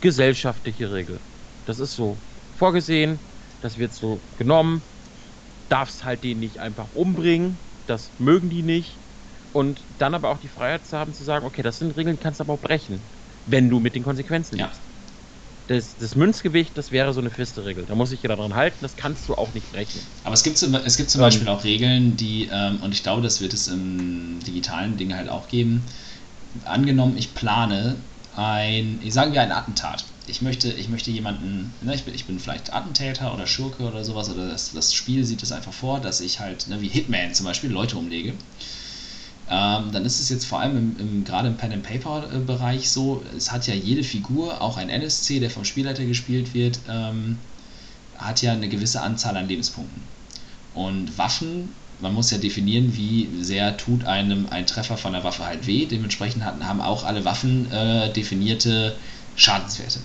gesellschaftliche Regel. Das ist so vorgesehen, das wird so genommen, darfst halt den nicht einfach umbringen, das mögen die nicht. Und dann aber auch die Freiheit zu haben, zu sagen, okay, das sind Regeln, kannst du aber auch brechen, wenn du mit den Konsequenzen lebst. Ja. Das, das, Münzgewicht, das wäre so eine feste Regel. Da muss ich ja daran halten, das kannst du auch nicht brechen. Aber es gibt, es gibt zum ähm, Beispiel auch Regeln, die, ähm, und ich glaube, das wird es im digitalen Ding halt auch geben. Angenommen, ich plane ein, ich sagen wir ein Attentat. Ich möchte, ich möchte jemanden, ne, ich, bin, ich bin vielleicht Attentäter oder Schurke oder sowas, oder das, das Spiel sieht es einfach vor, dass ich halt, ne, wie Hitman zum Beispiel, Leute umlege. Ähm, dann ist es jetzt vor allem im, im, gerade im Pen-and-Paper-Bereich so, es hat ja jede Figur, auch ein NSC, der vom Spielleiter gespielt wird, ähm, hat ja eine gewisse Anzahl an Lebenspunkten. Und Waffen, man muss ja definieren, wie sehr tut einem ein Treffer von der Waffe halt weh. Dementsprechend haben auch alle Waffen äh, definierte Schadenswerte.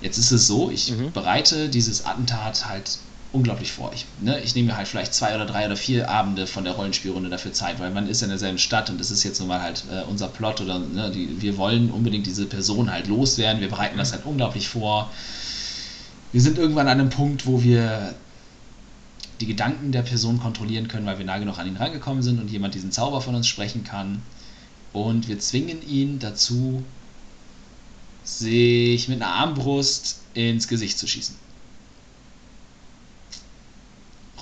Jetzt ist es so, ich mhm. bereite dieses Attentat halt unglaublich vor. Ich, ne, ich nehme mir halt vielleicht zwei oder drei oder vier Abende von der Rollenspielrunde dafür Zeit, weil man ist in derselben Stadt und das ist jetzt nun mal halt äh, unser Plot oder ne, die, wir wollen unbedingt diese Person halt loswerden. Wir bereiten das halt unglaublich vor. Wir sind irgendwann an einem Punkt, wo wir die Gedanken der Person kontrollieren können, weil wir nah genug an ihn rangekommen sind und jemand diesen Zauber von uns sprechen kann. Und wir zwingen ihn dazu, sich mit einer Armbrust ins Gesicht zu schießen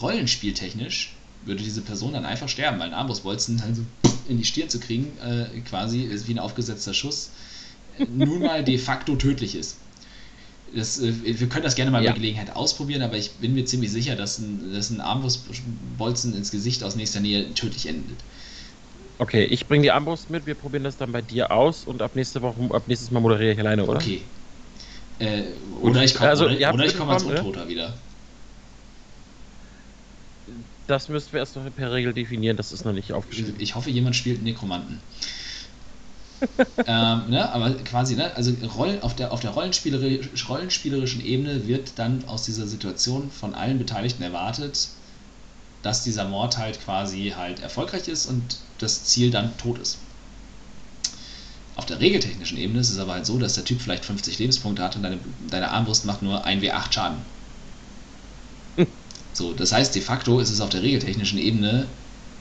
rollenspieltechnisch würde diese Person dann einfach sterben, weil ein Armbrustbolzen halt so in die Stirn zu kriegen, äh, quasi ist wie ein aufgesetzter Schuss, nun mal de facto tödlich ist. Das, äh, wir können das gerne mal ja. bei Gelegenheit ausprobieren, aber ich bin mir ziemlich sicher, dass ein, dass ein Armbrustbolzen ins Gesicht aus nächster Nähe tödlich endet. Okay, ich bringe die Armbrust mit, wir probieren das dann bei dir aus und ab nächste Woche, ab nächstes Mal moderiere ich alleine, oder? Okay. Äh, oder ich komme also, oder, komm als Untoter ne? wieder das müssten wir erst noch per Regel definieren, das ist noch nicht aufgeschrieben. Ich hoffe, jemand spielt Nekromanten. ähm, ne, aber quasi, ne, also Roll, auf der, auf der rollenspielerisch, rollenspielerischen Ebene wird dann aus dieser Situation von allen Beteiligten erwartet, dass dieser Mord halt quasi halt erfolgreich ist und das Ziel dann tot ist. Auf der regeltechnischen Ebene ist es aber halt so, dass der Typ vielleicht 50 Lebenspunkte hat und deine, deine Armbrust macht nur 1w8 Schaden. So, das heißt, de facto ist es auf der regeltechnischen Ebene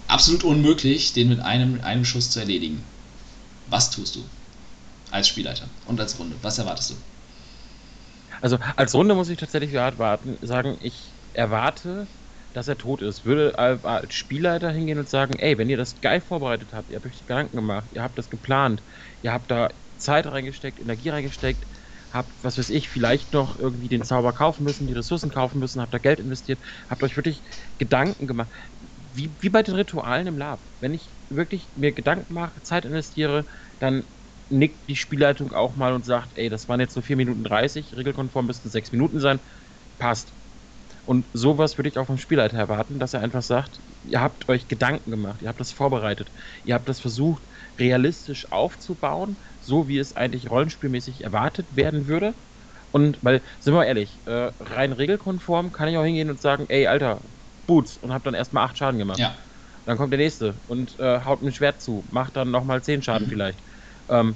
absolut unmöglich, den mit einem, einem Schuss zu erledigen. Was tust du als Spielleiter und als Runde? Was erwartest du? Also als Runde muss ich tatsächlich warten, sagen, ich erwarte, dass er tot ist. Würde als Spielleiter hingehen und sagen, ey, wenn ihr das geil vorbereitet habt, ihr habt euch Gedanken gemacht, ihr habt das geplant, ihr habt da Zeit reingesteckt, Energie reingesteckt, habt, was weiß ich, vielleicht noch irgendwie den Zauber kaufen müssen, die Ressourcen kaufen müssen, habt da Geld investiert, habt euch wirklich Gedanken gemacht. Wie, wie bei den Ritualen im Lab. Wenn ich wirklich mir Gedanken mache, Zeit investiere, dann nickt die Spielleitung auch mal und sagt, ey, das waren jetzt nur 4 Minuten 30, regelkonform müssten 6 Minuten sein, passt. Und sowas würde ich auch vom Spielleiter erwarten, dass er einfach sagt, ihr habt euch Gedanken gemacht, ihr habt das vorbereitet, ihr habt das versucht, realistisch aufzubauen, so wie es eigentlich rollenspielmäßig erwartet werden würde. Und weil, sind wir ehrlich, äh, rein regelkonform kann ich auch hingehen und sagen, ey, Alter, Boots und hab dann erstmal acht Schaden gemacht. Ja. Dann kommt der nächste und äh, haut mit dem Schwert zu, macht dann nochmal zehn Schaden mhm. vielleicht. Ähm,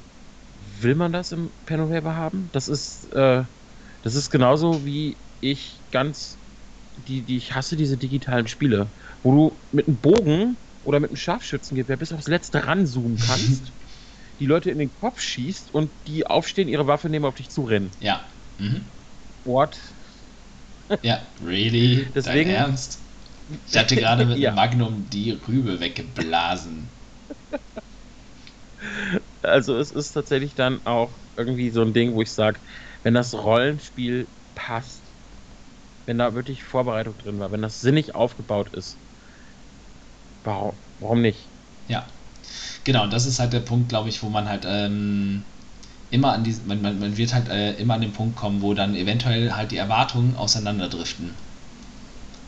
will man das im Pen and Paper haben? Das ist, äh, das ist genauso wie ich ganz, die, die, ich hasse diese digitalen Spiele, wo du mit einem Bogen oder mit einem Scharfschützengewehr bis aufs letzte ranzoomen kannst die Leute in den Kopf schießt und die aufstehen, ihre Waffe nehmen, auf dich zurennen. Ja. Mhm. What? Ja, really? Deswegen, Dein Ernst? Ich hatte gerade mit ja. Magnum die Rübe weggeblasen. Also es ist tatsächlich dann auch irgendwie so ein Ding, wo ich sage, wenn das Rollenspiel passt, wenn da wirklich Vorbereitung drin war, wenn das sinnig aufgebaut ist, warum, warum nicht? Ja, Genau, und das ist halt der Punkt, glaube ich, wo man halt ähm, immer an diesem, man, man, man wird halt äh, immer an den Punkt kommen, wo dann eventuell halt die Erwartungen auseinanderdriften.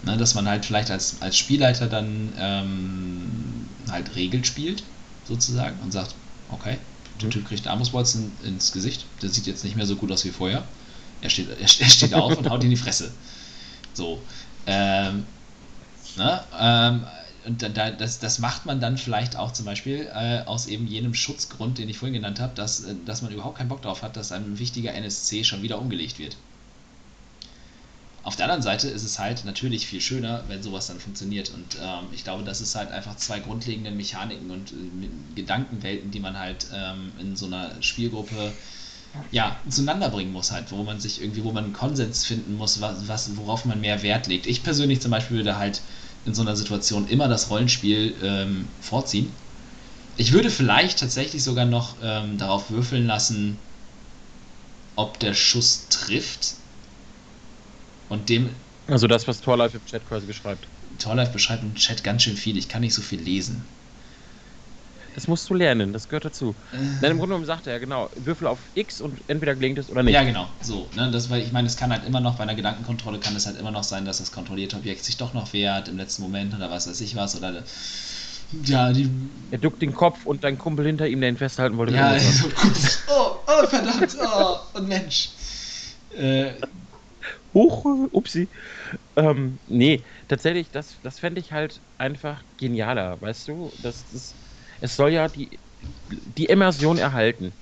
Ne, dass man halt vielleicht als, als Spielleiter dann ähm, halt Regeln spielt, sozusagen, und sagt, okay, der mhm. Typ kriegt Armusbolz in, ins Gesicht, der sieht jetzt nicht mehr so gut aus wie vorher. Er steht, er, er steht auf und haut in die Fresse. So. Ähm, ne, ähm, und da, das, das macht man dann vielleicht auch zum Beispiel äh, aus eben jenem Schutzgrund, den ich vorhin genannt habe, dass, äh, dass man überhaupt keinen Bock darauf hat, dass ein wichtiger NSC schon wieder umgelegt wird. Auf der anderen Seite ist es halt natürlich viel schöner, wenn sowas dann funktioniert. Und ähm, ich glaube, das ist halt einfach zwei grundlegende Mechaniken und äh, Gedankenwelten, die man halt ähm, in so einer Spielgruppe ja, zueinander bringen muss halt, wo man sich irgendwie, wo man einen Konsens finden muss, was, was, worauf man mehr Wert legt. Ich persönlich zum Beispiel würde halt in so einer Situation immer das Rollenspiel ähm, vorziehen. Ich würde vielleicht tatsächlich sogar noch ähm, darauf würfeln lassen, ob der Schuss trifft. Und dem. Also das, was Torlife im Chat quasi beschreibt. Torlife beschreibt im Chat ganz schön viel. Ich kann nicht so viel lesen. Das musst du lernen, das gehört dazu. Äh. Nein, im Grunde genommen sagt er, genau, Würfel auf X und entweder gelingt es oder nicht. Ja, genau, so. Ne, das, weil ich meine, es kann halt immer noch, bei einer Gedankenkontrolle kann es halt immer noch sein, dass das kontrollierte Objekt sich doch noch wehrt im letzten Moment oder was weiß ich was oder ja, die. Er duckt den Kopf und dein Kumpel hinter ihm, der ihn festhalten wollte. Ja, so, oh, oh, verdammt, oh, und Mensch. Äh, Huch, upsi. Ähm, nee, tatsächlich, das, das fände ich halt einfach genialer, weißt du? Das, das es soll ja die, die Immersion erhalten.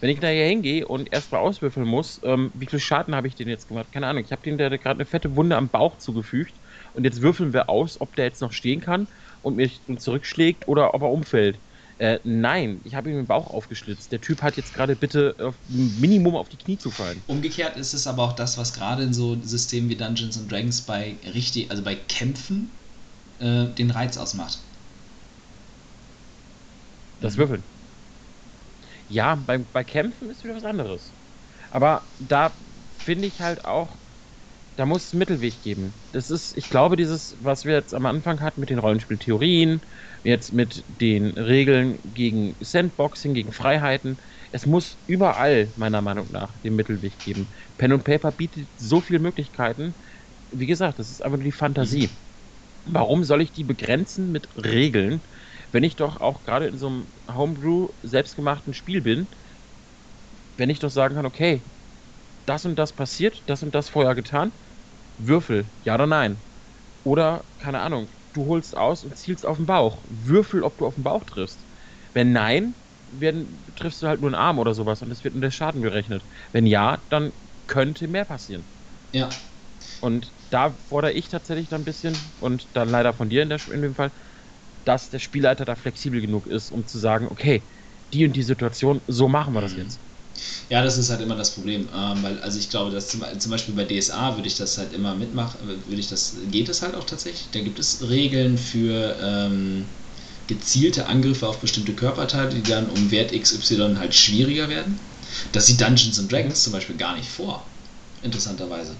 Wenn ich da hier hingehe und erst mal auswürfeln muss, ähm, wie viel Schaden habe ich denn jetzt gemacht? Keine Ahnung. Ich habe dem gerade eine fette Wunde am Bauch zugefügt und jetzt würfeln wir aus, ob der jetzt noch stehen kann und mich zurückschlägt oder ob er umfällt. Äh, nein, ich habe ihm den Bauch aufgeschlitzt. Der Typ hat jetzt gerade bitte auf, Minimum auf die Knie zu fallen. Umgekehrt ist es aber auch das, was gerade in so Systemen wie Dungeons and Dragons bei richtig, also bei Kämpfen äh, den Reiz ausmacht. Das. Würfeln. Ja, bei, bei Kämpfen ist wieder was anderes. Aber da finde ich halt auch, da muss es einen Mittelweg geben. Das ist, ich glaube, dieses, was wir jetzt am Anfang hatten mit den Rollenspieltheorien, jetzt mit den Regeln gegen Sandboxing, gegen Freiheiten, es muss überall, meiner Meinung nach, den Mittelweg geben. Pen und Paper bietet so viele Möglichkeiten. Wie gesagt, das ist einfach nur die Fantasie. Warum soll ich die begrenzen mit Regeln, wenn ich doch auch gerade in so einem Homebrew selbstgemachten Spiel bin, wenn ich doch sagen kann, okay, das und das passiert, das und das vorher getan, Würfel, ja oder nein. Oder, keine Ahnung, du holst aus und zielst auf den Bauch. Würfel, ob du auf den Bauch triffst. Wenn nein, werden, triffst du halt nur einen Arm oder sowas und es wird in der Schaden gerechnet. Wenn ja, dann könnte mehr passieren. Ja. Und da fordere ich tatsächlich dann ein bisschen und dann leider von dir in, der, in dem Fall, dass der Spielleiter da flexibel genug ist, um zu sagen, okay, die und die Situation, so machen wir das mhm. jetzt. Ja, das ist halt immer das Problem, ähm, weil also ich glaube, dass zum, zum, Beispiel bei DSA würde ich das halt immer mitmachen, würde ich das geht es halt auch tatsächlich. Da gibt es Regeln für ähm, gezielte Angriffe auf bestimmte Körperteile, die dann um Wert XY halt schwieriger werden. Das sieht Dungeons and Dragons zum Beispiel gar nicht vor, interessanterweise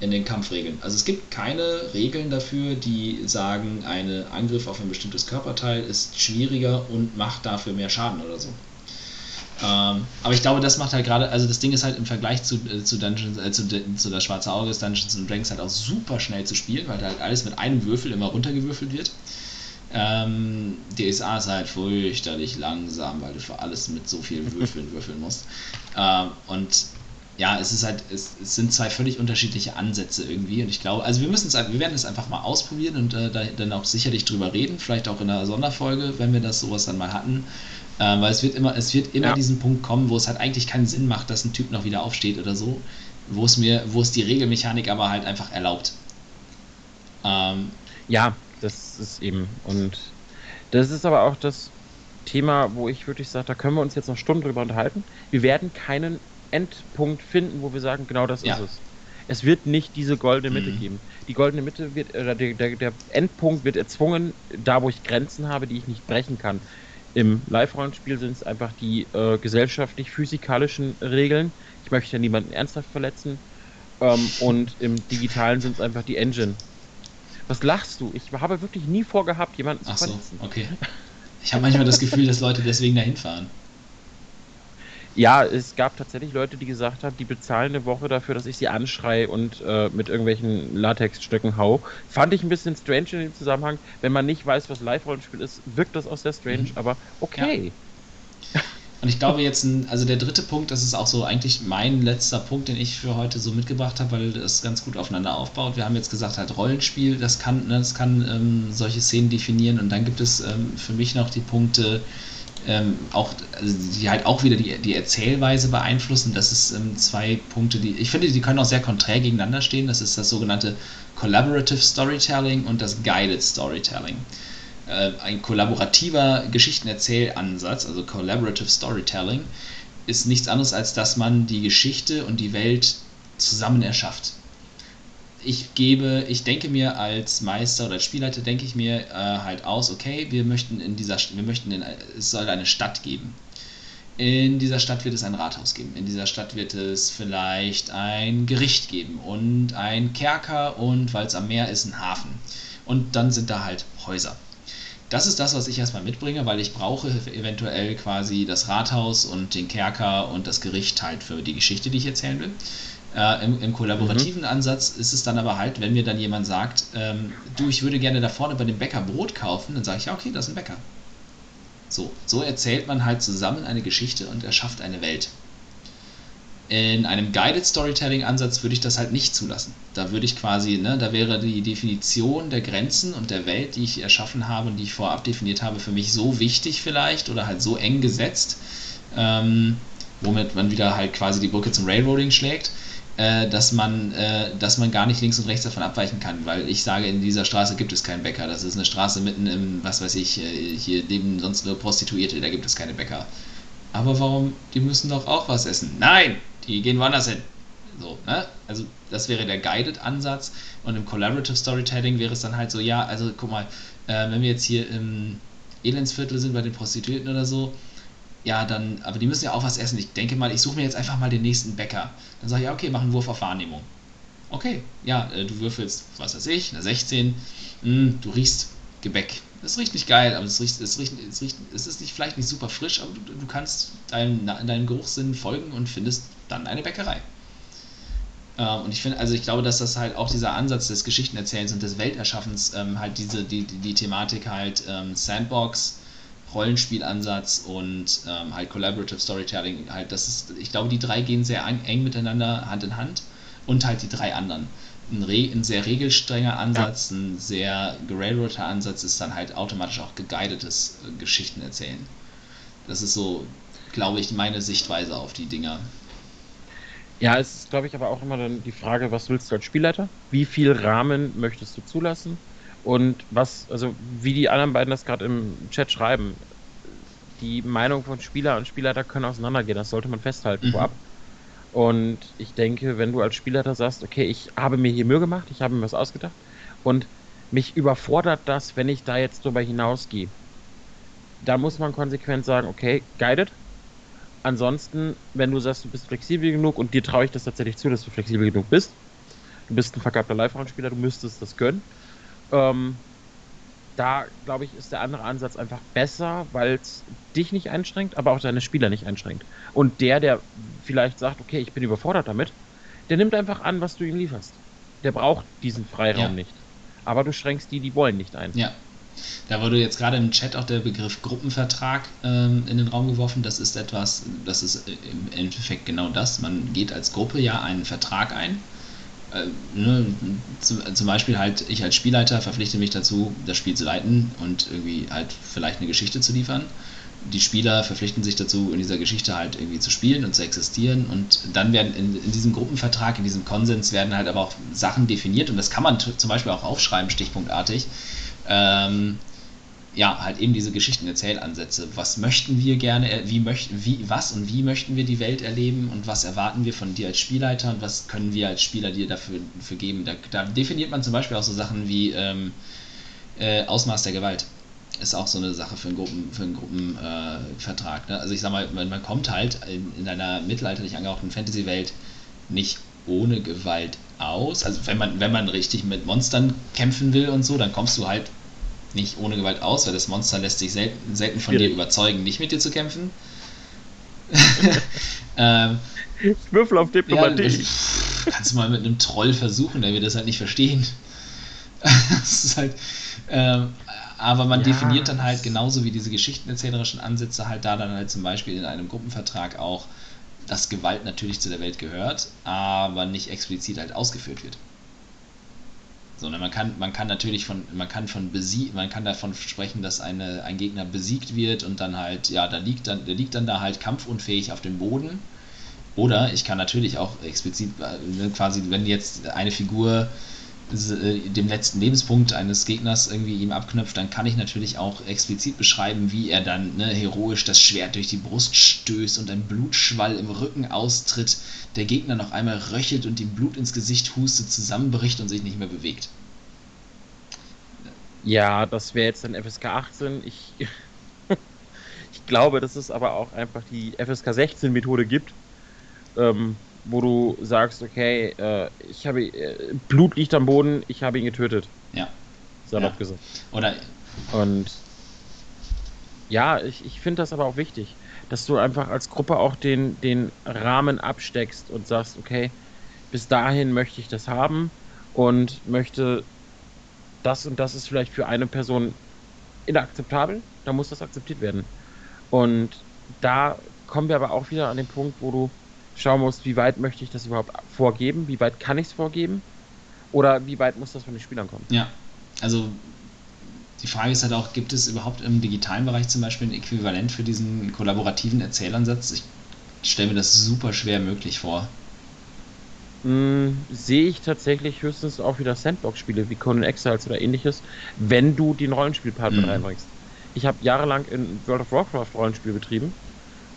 in den Kampfregeln. Also es gibt keine Regeln dafür, die sagen, ein Angriff auf ein bestimmtes Körperteil ist schwieriger und macht dafür mehr Schaden oder so. Ähm, aber ich glaube, das macht halt gerade, also das Ding ist halt im Vergleich zu, äh, zu Dungeons, äh, zu, zu das Schwarze Auge ist Dungeons and Dragons halt auch super schnell zu spielen, weil halt alles mit einem Würfel immer runtergewürfelt wird. Ähm, DSA ist halt fürchterlich langsam, weil du für alles mit so vielen Würfeln würfeln musst. Ähm, und ja, es ist halt, es, es, sind zwei völlig unterschiedliche Ansätze irgendwie und ich glaube, also wir müssen es, wir werden es einfach mal ausprobieren und äh, da, dann auch sicherlich drüber reden, vielleicht auch in einer Sonderfolge, wenn wir das sowas dann mal hatten, äh, weil es wird immer, es wird immer ja. diesen Punkt kommen, wo es halt eigentlich keinen Sinn macht, dass ein Typ noch wieder aufsteht oder so, wo es mir, wo es die Regelmechanik aber halt einfach erlaubt. Ähm, ja, das ist eben und das ist aber auch das Thema, wo ich wirklich sage, da können wir uns jetzt noch Stunden drüber unterhalten. Wir werden keinen Endpunkt finden, wo wir sagen, genau das ja. ist es. Es wird nicht diese goldene Mitte mhm. geben. Die goldene Mitte wird, äh, der, der, der Endpunkt wird erzwungen, da wo ich Grenzen habe, die ich nicht brechen kann. Im Live-Rollenspiel sind es einfach die äh, gesellschaftlich-physikalischen Regeln. Ich möchte ja niemanden ernsthaft verletzen. Ähm, und im Digitalen sind es einfach die Engine. Was lachst du? Ich habe wirklich nie vorgehabt, jemanden Ach zu verletzen. So, okay. Ich habe manchmal das Gefühl, dass Leute deswegen dahin fahren. Ja, es gab tatsächlich Leute, die gesagt haben, die bezahlen eine Woche dafür, dass ich sie anschreie und äh, mit irgendwelchen Latexstücken hau. Fand ich ein bisschen strange in dem Zusammenhang. Wenn man nicht weiß, was Live-Rollenspiel ist, wirkt das auch sehr strange, mhm. aber okay. Ja. Und ich glaube jetzt, ein, also der dritte Punkt, das ist auch so eigentlich mein letzter Punkt, den ich für heute so mitgebracht habe, weil das ganz gut aufeinander aufbaut. Wir haben jetzt gesagt, halt Rollenspiel, das kann, ne, das kann ähm, solche Szenen definieren und dann gibt es ähm, für mich noch die Punkte, ähm, auch, also die halt auch wieder die, die Erzählweise beeinflussen. Das ist ähm, zwei Punkte, die ich finde, die können auch sehr konträr gegeneinander stehen. Das ist das sogenannte Collaborative Storytelling und das Guided Storytelling. Äh, ein kollaborativer Geschichtenerzählansatz, also Collaborative Storytelling, ist nichts anderes als dass man die Geschichte und die Welt zusammen erschafft ich gebe, ich denke mir als Meister oder als Spielleiter denke ich mir äh, halt aus, okay, wir möchten in dieser, wir möchten in, es soll eine Stadt geben. In dieser Stadt wird es ein Rathaus geben. In dieser Stadt wird es vielleicht ein Gericht geben und ein Kerker und weil es am Meer ist, ein Hafen. Und dann sind da halt Häuser. Das ist das, was ich erstmal mitbringe, weil ich brauche eventuell quasi das Rathaus und den Kerker und das Gericht halt für die Geschichte, die ich erzählen will. Äh, im, im, kollaborativen mhm. Ansatz ist es dann aber halt, wenn mir dann jemand sagt, ähm, du, ich würde gerne da vorne bei dem Bäcker Brot kaufen, dann sage ich, ja, okay, das ist ein Bäcker. So, so erzählt man halt zusammen eine Geschichte und erschafft eine Welt. In einem Guided Storytelling-Ansatz würde ich das halt nicht zulassen. Da würde ich quasi, ne, da wäre die Definition der Grenzen und der Welt, die ich erschaffen habe und die ich vorab definiert habe, für mich so wichtig vielleicht oder halt so eng gesetzt, ähm, womit man wieder halt quasi die Brücke zum Railroading schlägt, äh, dass, man, äh, dass man gar nicht links und rechts davon abweichen kann, weil ich sage, in dieser Straße gibt es keinen Bäcker. Das ist eine Straße mitten im, was weiß ich, äh, hier leben sonst nur Prostituierte, da gibt es keine Bäcker. Aber warum? Die müssen doch auch was essen. Nein, die gehen woanders hin. So, ne? Also das wäre der Guided-Ansatz und im Collaborative Storytelling wäre es dann halt so, ja, also guck mal, äh, wenn wir jetzt hier im Elendsviertel sind bei den Prostituierten oder so, ja, dann, aber die müssen ja auch was essen. Ich denke mal, ich suche mir jetzt einfach mal den nächsten Bäcker. Dann sage ich, ja, okay, mach einen Wurf auf Wahrnehmung. Okay, ja, äh, du würfelst, was weiß ich, eine 16. Hm, du riechst Gebäck. Das riecht nicht geil, aber es, riecht, es, riecht, es, riecht, es ist nicht, vielleicht nicht super frisch, aber du, du kannst deinem, deinem Geruchssinn folgen und findest dann eine Bäckerei. Ähm, und ich finde, also ich glaube, dass das halt auch dieser Ansatz des Geschichtenerzählens und des Welterschaffens ähm, halt diese, die, die, die Thematik halt ähm, Sandbox, Rollenspielansatz und ähm, halt Collaborative Storytelling, halt, das ist, ich glaube, die drei gehen sehr eng miteinander, Hand in Hand und halt die drei anderen. Ein, ein sehr regelstrenger Ansatz, ja. ein sehr gerailroader Ansatz ist dann halt automatisch auch geguidetes äh, Geschichten erzählen. Das ist so, glaube ich, meine Sichtweise auf die Dinger. Ja, es ist, glaube ich, aber auch immer dann die Frage, was willst du als Spielleiter? Wie viel Rahmen möchtest du zulassen? Und was, also wie die anderen beiden das gerade im Chat schreiben, die Meinung von Spieler und Spielleiter können auseinandergehen, das sollte man festhalten mhm. vorab. Und ich denke, wenn du als Spielleiter sagst, okay, ich habe mir hier Mühe gemacht, ich habe mir was ausgedacht und mich überfordert das, wenn ich da jetzt drüber hinausgehe, dann muss man konsequent sagen, okay, guided. Ansonsten, wenn du sagst, du bist flexibel genug und dir traue ich das tatsächlich zu, dass du flexibel genug bist, du bist ein verkappter Live-Spieler, du müsstest das können, ähm, da, glaube ich, ist der andere Ansatz einfach besser, weil es dich nicht einschränkt, aber auch deine Spieler nicht einschränkt. Und der, der vielleicht sagt, okay, ich bin überfordert damit, der nimmt einfach an, was du ihm lieferst. Der braucht diesen Freiraum ja. nicht. Aber du schränkst die, die wollen, nicht ein. Ja. Da wurde jetzt gerade im Chat auch der Begriff Gruppenvertrag ähm, in den Raum geworfen. Das ist etwas, das ist im Endeffekt genau das. Man geht als Gruppe ja einen Vertrag ein äh, ne, zum, zum, Beispiel halt, ich als Spielleiter verpflichte mich dazu, das Spiel zu leiten und irgendwie halt vielleicht eine Geschichte zu liefern. Die Spieler verpflichten sich dazu, in dieser Geschichte halt irgendwie zu spielen und zu existieren. Und dann werden in, in diesem Gruppenvertrag, in diesem Konsens werden halt aber auch Sachen definiert und das kann man zum Beispiel auch aufschreiben, stichpunktartig. Ähm, ja, halt eben diese Geschichtenerzählansätze. Was möchten wir gerne, wie möchten, wie, was und wie möchten wir die Welt erleben und was erwarten wir von dir als Spielleiter und was können wir als Spieler dir dafür, dafür geben? Da, da definiert man zum Beispiel auch so Sachen wie ähm, äh, Ausmaß der Gewalt. Ist auch so eine Sache für einen, Gruppen, Gruppenvertrag. Äh, ne? Also ich sag mal, man, man kommt halt in, in einer mittelalterlich angehauchten Fantasy-Welt nicht ohne Gewalt aus. Also wenn man, wenn man richtig mit Monstern kämpfen will und so, dann kommst du halt nicht ohne Gewalt aus, weil das Monster lässt sich selten, selten von dir überzeugen, nicht mit dir zu kämpfen. ähm, ich würfel auf Diplomatie. Ja, kannst du mal mit einem Troll versuchen, der wird das halt nicht verstehen. das ist halt, ähm, aber man ja, definiert dann halt genauso wie diese geschichtenerzählerischen Ansätze halt da dann halt zum Beispiel in einem Gruppenvertrag auch, dass Gewalt natürlich zu der Welt gehört, aber nicht explizit halt ausgeführt wird. Sondern man kann, man kann natürlich von, man kann von besieg, man kann davon sprechen, dass eine, ein Gegner besiegt wird und dann halt, ja, da liegt dann, der liegt dann da halt kampfunfähig auf dem Boden. Oder ich kann natürlich auch explizit äh, quasi, wenn jetzt eine Figur dem letzten Lebenspunkt eines Gegners irgendwie ihm abknöpft, dann kann ich natürlich auch explizit beschreiben, wie er dann ne, heroisch das Schwert durch die Brust stößt und ein Blutschwall im Rücken austritt, der Gegner noch einmal röchelt und ihm Blut ins Gesicht hustet, zusammenbricht und sich nicht mehr bewegt. Ja, das wäre jetzt dann FSK 18. Ich, ich glaube, dass es aber auch einfach die FSK 16 Methode gibt. Ähm, wo du sagst, okay, äh, ich habe äh, Blut liegt am Boden, ich habe ihn getötet. Ja. Salopp ja. gesagt. Oder und ja, ich, ich finde das aber auch wichtig, dass du einfach als Gruppe auch den, den Rahmen absteckst und sagst, okay, bis dahin möchte ich das haben und möchte das und das ist vielleicht für eine Person inakzeptabel, da muss das akzeptiert werden. Und da kommen wir aber auch wieder an den Punkt, wo du schauen musst, wie weit möchte ich das überhaupt vorgeben, wie weit kann ich es vorgeben oder wie weit muss das von den Spielern kommen. Ja, also die Frage ist halt auch, gibt es überhaupt im digitalen Bereich zum Beispiel ein Äquivalent für diesen kollaborativen Erzählansatz? Ich stelle mir das super schwer möglich vor. Hm, sehe ich tatsächlich höchstens auch wieder Sandbox-Spiele wie Conan Exiles oder ähnliches, wenn du den Rollenspielpart mhm. mit reinbringst. Ich habe jahrelang in World of Warcraft Rollenspiel betrieben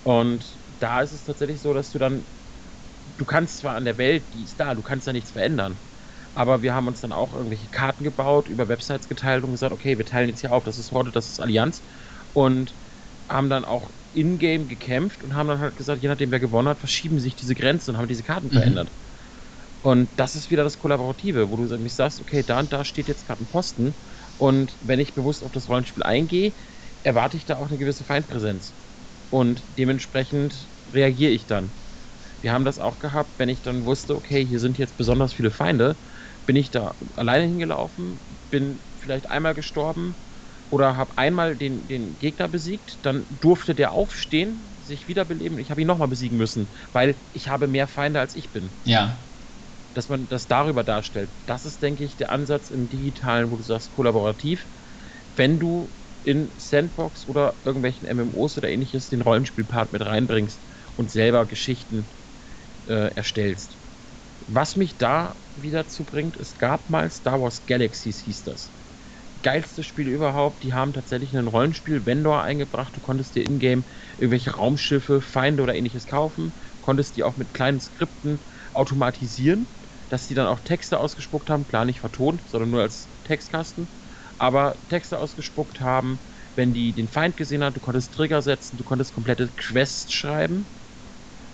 und da ist es tatsächlich so, dass du dann, du kannst zwar an der Welt, die ist da, du kannst da nichts verändern. Aber wir haben uns dann auch irgendwelche Karten gebaut, über Websites geteilt und gesagt, okay, wir teilen jetzt hier auf, das ist Horde, das ist Allianz. Und haben dann auch in-game gekämpft und haben dann halt gesagt, je nachdem wer gewonnen hat, verschieben sich diese Grenzen und haben diese Karten mhm. verändert. Und das ist wieder das Kollaborative, wo du nämlich sagst, okay, da und da steht jetzt gerade ein Posten und wenn ich bewusst auf das Rollenspiel eingehe, erwarte ich da auch eine gewisse Feindpräsenz. Und dementsprechend reagiere ich dann. Wir haben das auch gehabt, wenn ich dann wusste, okay, hier sind jetzt besonders viele Feinde, bin ich da alleine hingelaufen, bin vielleicht einmal gestorben oder habe einmal den, den Gegner besiegt, dann durfte der aufstehen, sich wiederbeleben. Ich habe ihn nochmal besiegen müssen, weil ich habe mehr Feinde als ich bin. Ja. Dass man das darüber darstellt. Das ist, denke ich, der Ansatz im Digitalen, wo du sagst, kollaborativ. Wenn du in Sandbox oder irgendwelchen MMOs oder ähnliches den Rollenspielpart mit reinbringst und selber Geschichten äh, erstellst. Was mich da wieder zubringt, es gab mal Star Wars Galaxies hieß das. Geilste Spiel überhaupt, die haben tatsächlich einen Rollenspiel-Vendor eingebracht. Du konntest dir in-game irgendwelche Raumschiffe, Feinde oder ähnliches kaufen, konntest die auch mit kleinen Skripten automatisieren, dass die dann auch Texte ausgespuckt haben, klar nicht vertont, sondern nur als Textkasten aber Texte ausgespuckt haben, wenn die den Feind gesehen hat, du konntest Trigger setzen, du konntest komplette Quests schreiben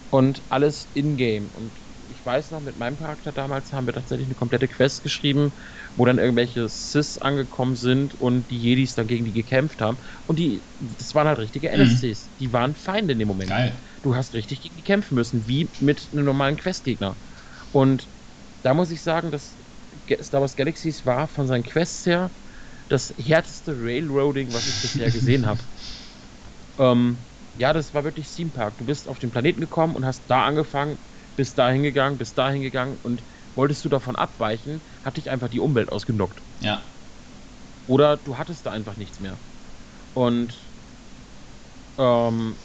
und alles in-game. Und ich weiß noch, mit meinem Charakter damals haben wir tatsächlich eine komplette Quest geschrieben, wo dann irgendwelche Sis angekommen sind und die Jedis dann gegen die gekämpft haben. Und die, das waren halt richtige NSCs. Mhm. Die waren Feinde in dem Moment. Geil. Du hast richtig gegen die kämpfen müssen, wie mit einem normalen Questgegner. Und da muss ich sagen, dass Star Wars Galaxies war von seinen Quests her das härteste Railroading, was ich bisher gesehen habe. Ähm, ja, das war wirklich Theme Park. Du bist auf den Planeten gekommen und hast da angefangen, bist da hingegangen, bist da hingegangen und wolltest du davon abweichen, hat dich einfach die Umwelt ausgenockt. Ja. Oder du hattest da einfach nichts mehr. Und ähm,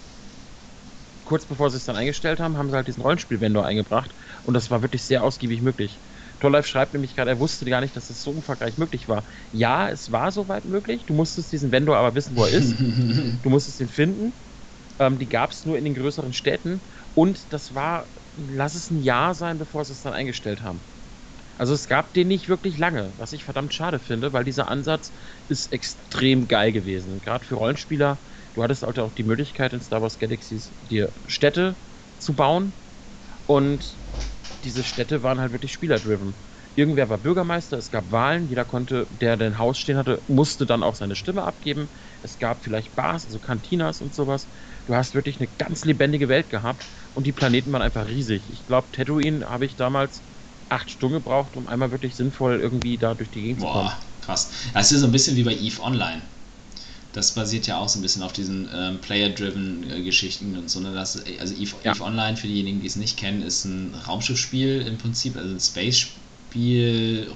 kurz bevor sie es dann eingestellt haben, haben sie halt diesen Rollenspiel-Vendor eingebracht und das war wirklich sehr ausgiebig möglich. Torlife schreibt nämlich gerade, er wusste gar nicht, dass das so umfangreich möglich war. Ja, es war soweit möglich. Du musstest diesen Vendor aber wissen, wo er ist. du musstest ihn finden. Ähm, die gab es nur in den größeren Städten. Und das war, lass es ein Jahr sein, bevor sie es dann eingestellt haben. Also es gab den nicht wirklich lange, was ich verdammt schade finde, weil dieser Ansatz ist extrem geil gewesen. Gerade für Rollenspieler. Du hattest halt auch die Möglichkeit in Star Wars Galaxies dir Städte zu bauen und diese Städte waren halt wirklich spielerdriven. Irgendwer war Bürgermeister, es gab Wahlen, jeder konnte, der ein Haus stehen hatte, musste dann auch seine Stimme abgeben. Es gab vielleicht Bars, also Cantinas und sowas. Du hast wirklich eine ganz lebendige Welt gehabt und die Planeten waren einfach riesig. Ich glaube, Tatooine habe ich damals acht Stunden gebraucht, um einmal wirklich sinnvoll irgendwie da durch die Gegend Boah, zu kommen. krass. Das ist so ein bisschen wie bei EVE Online. Das basiert ja auch so ein bisschen auf diesen ähm, Player-driven äh, Geschichten und so. Ne? Das, also EVE, ja. EVE Online, für diejenigen, die es nicht kennen, ist ein Raumschiffspiel im Prinzip, also ein Space-Spiel,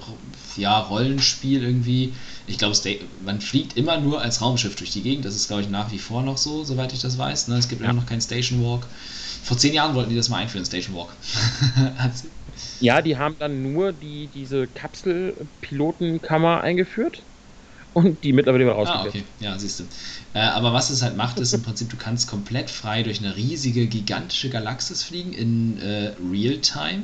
ja, Rollenspiel irgendwie. Ich glaube, man fliegt immer nur als Raumschiff durch die Gegend. Das ist, glaube ich, nach wie vor noch so, soweit ich das weiß. Ne? Es gibt ja. immer noch keinen Station Walk. Vor zehn Jahren wollten die das mal einführen, Station Walk. ja, die haben dann nur die, diese Kapselpilotenkammer eingeführt und die mittlerweile wieder rausgekriegt. Ah, okay. Ja, siehst du. Äh, aber was es halt macht, ist im Prinzip, du kannst komplett frei durch eine riesige, gigantische Galaxis fliegen in äh, Real-Time.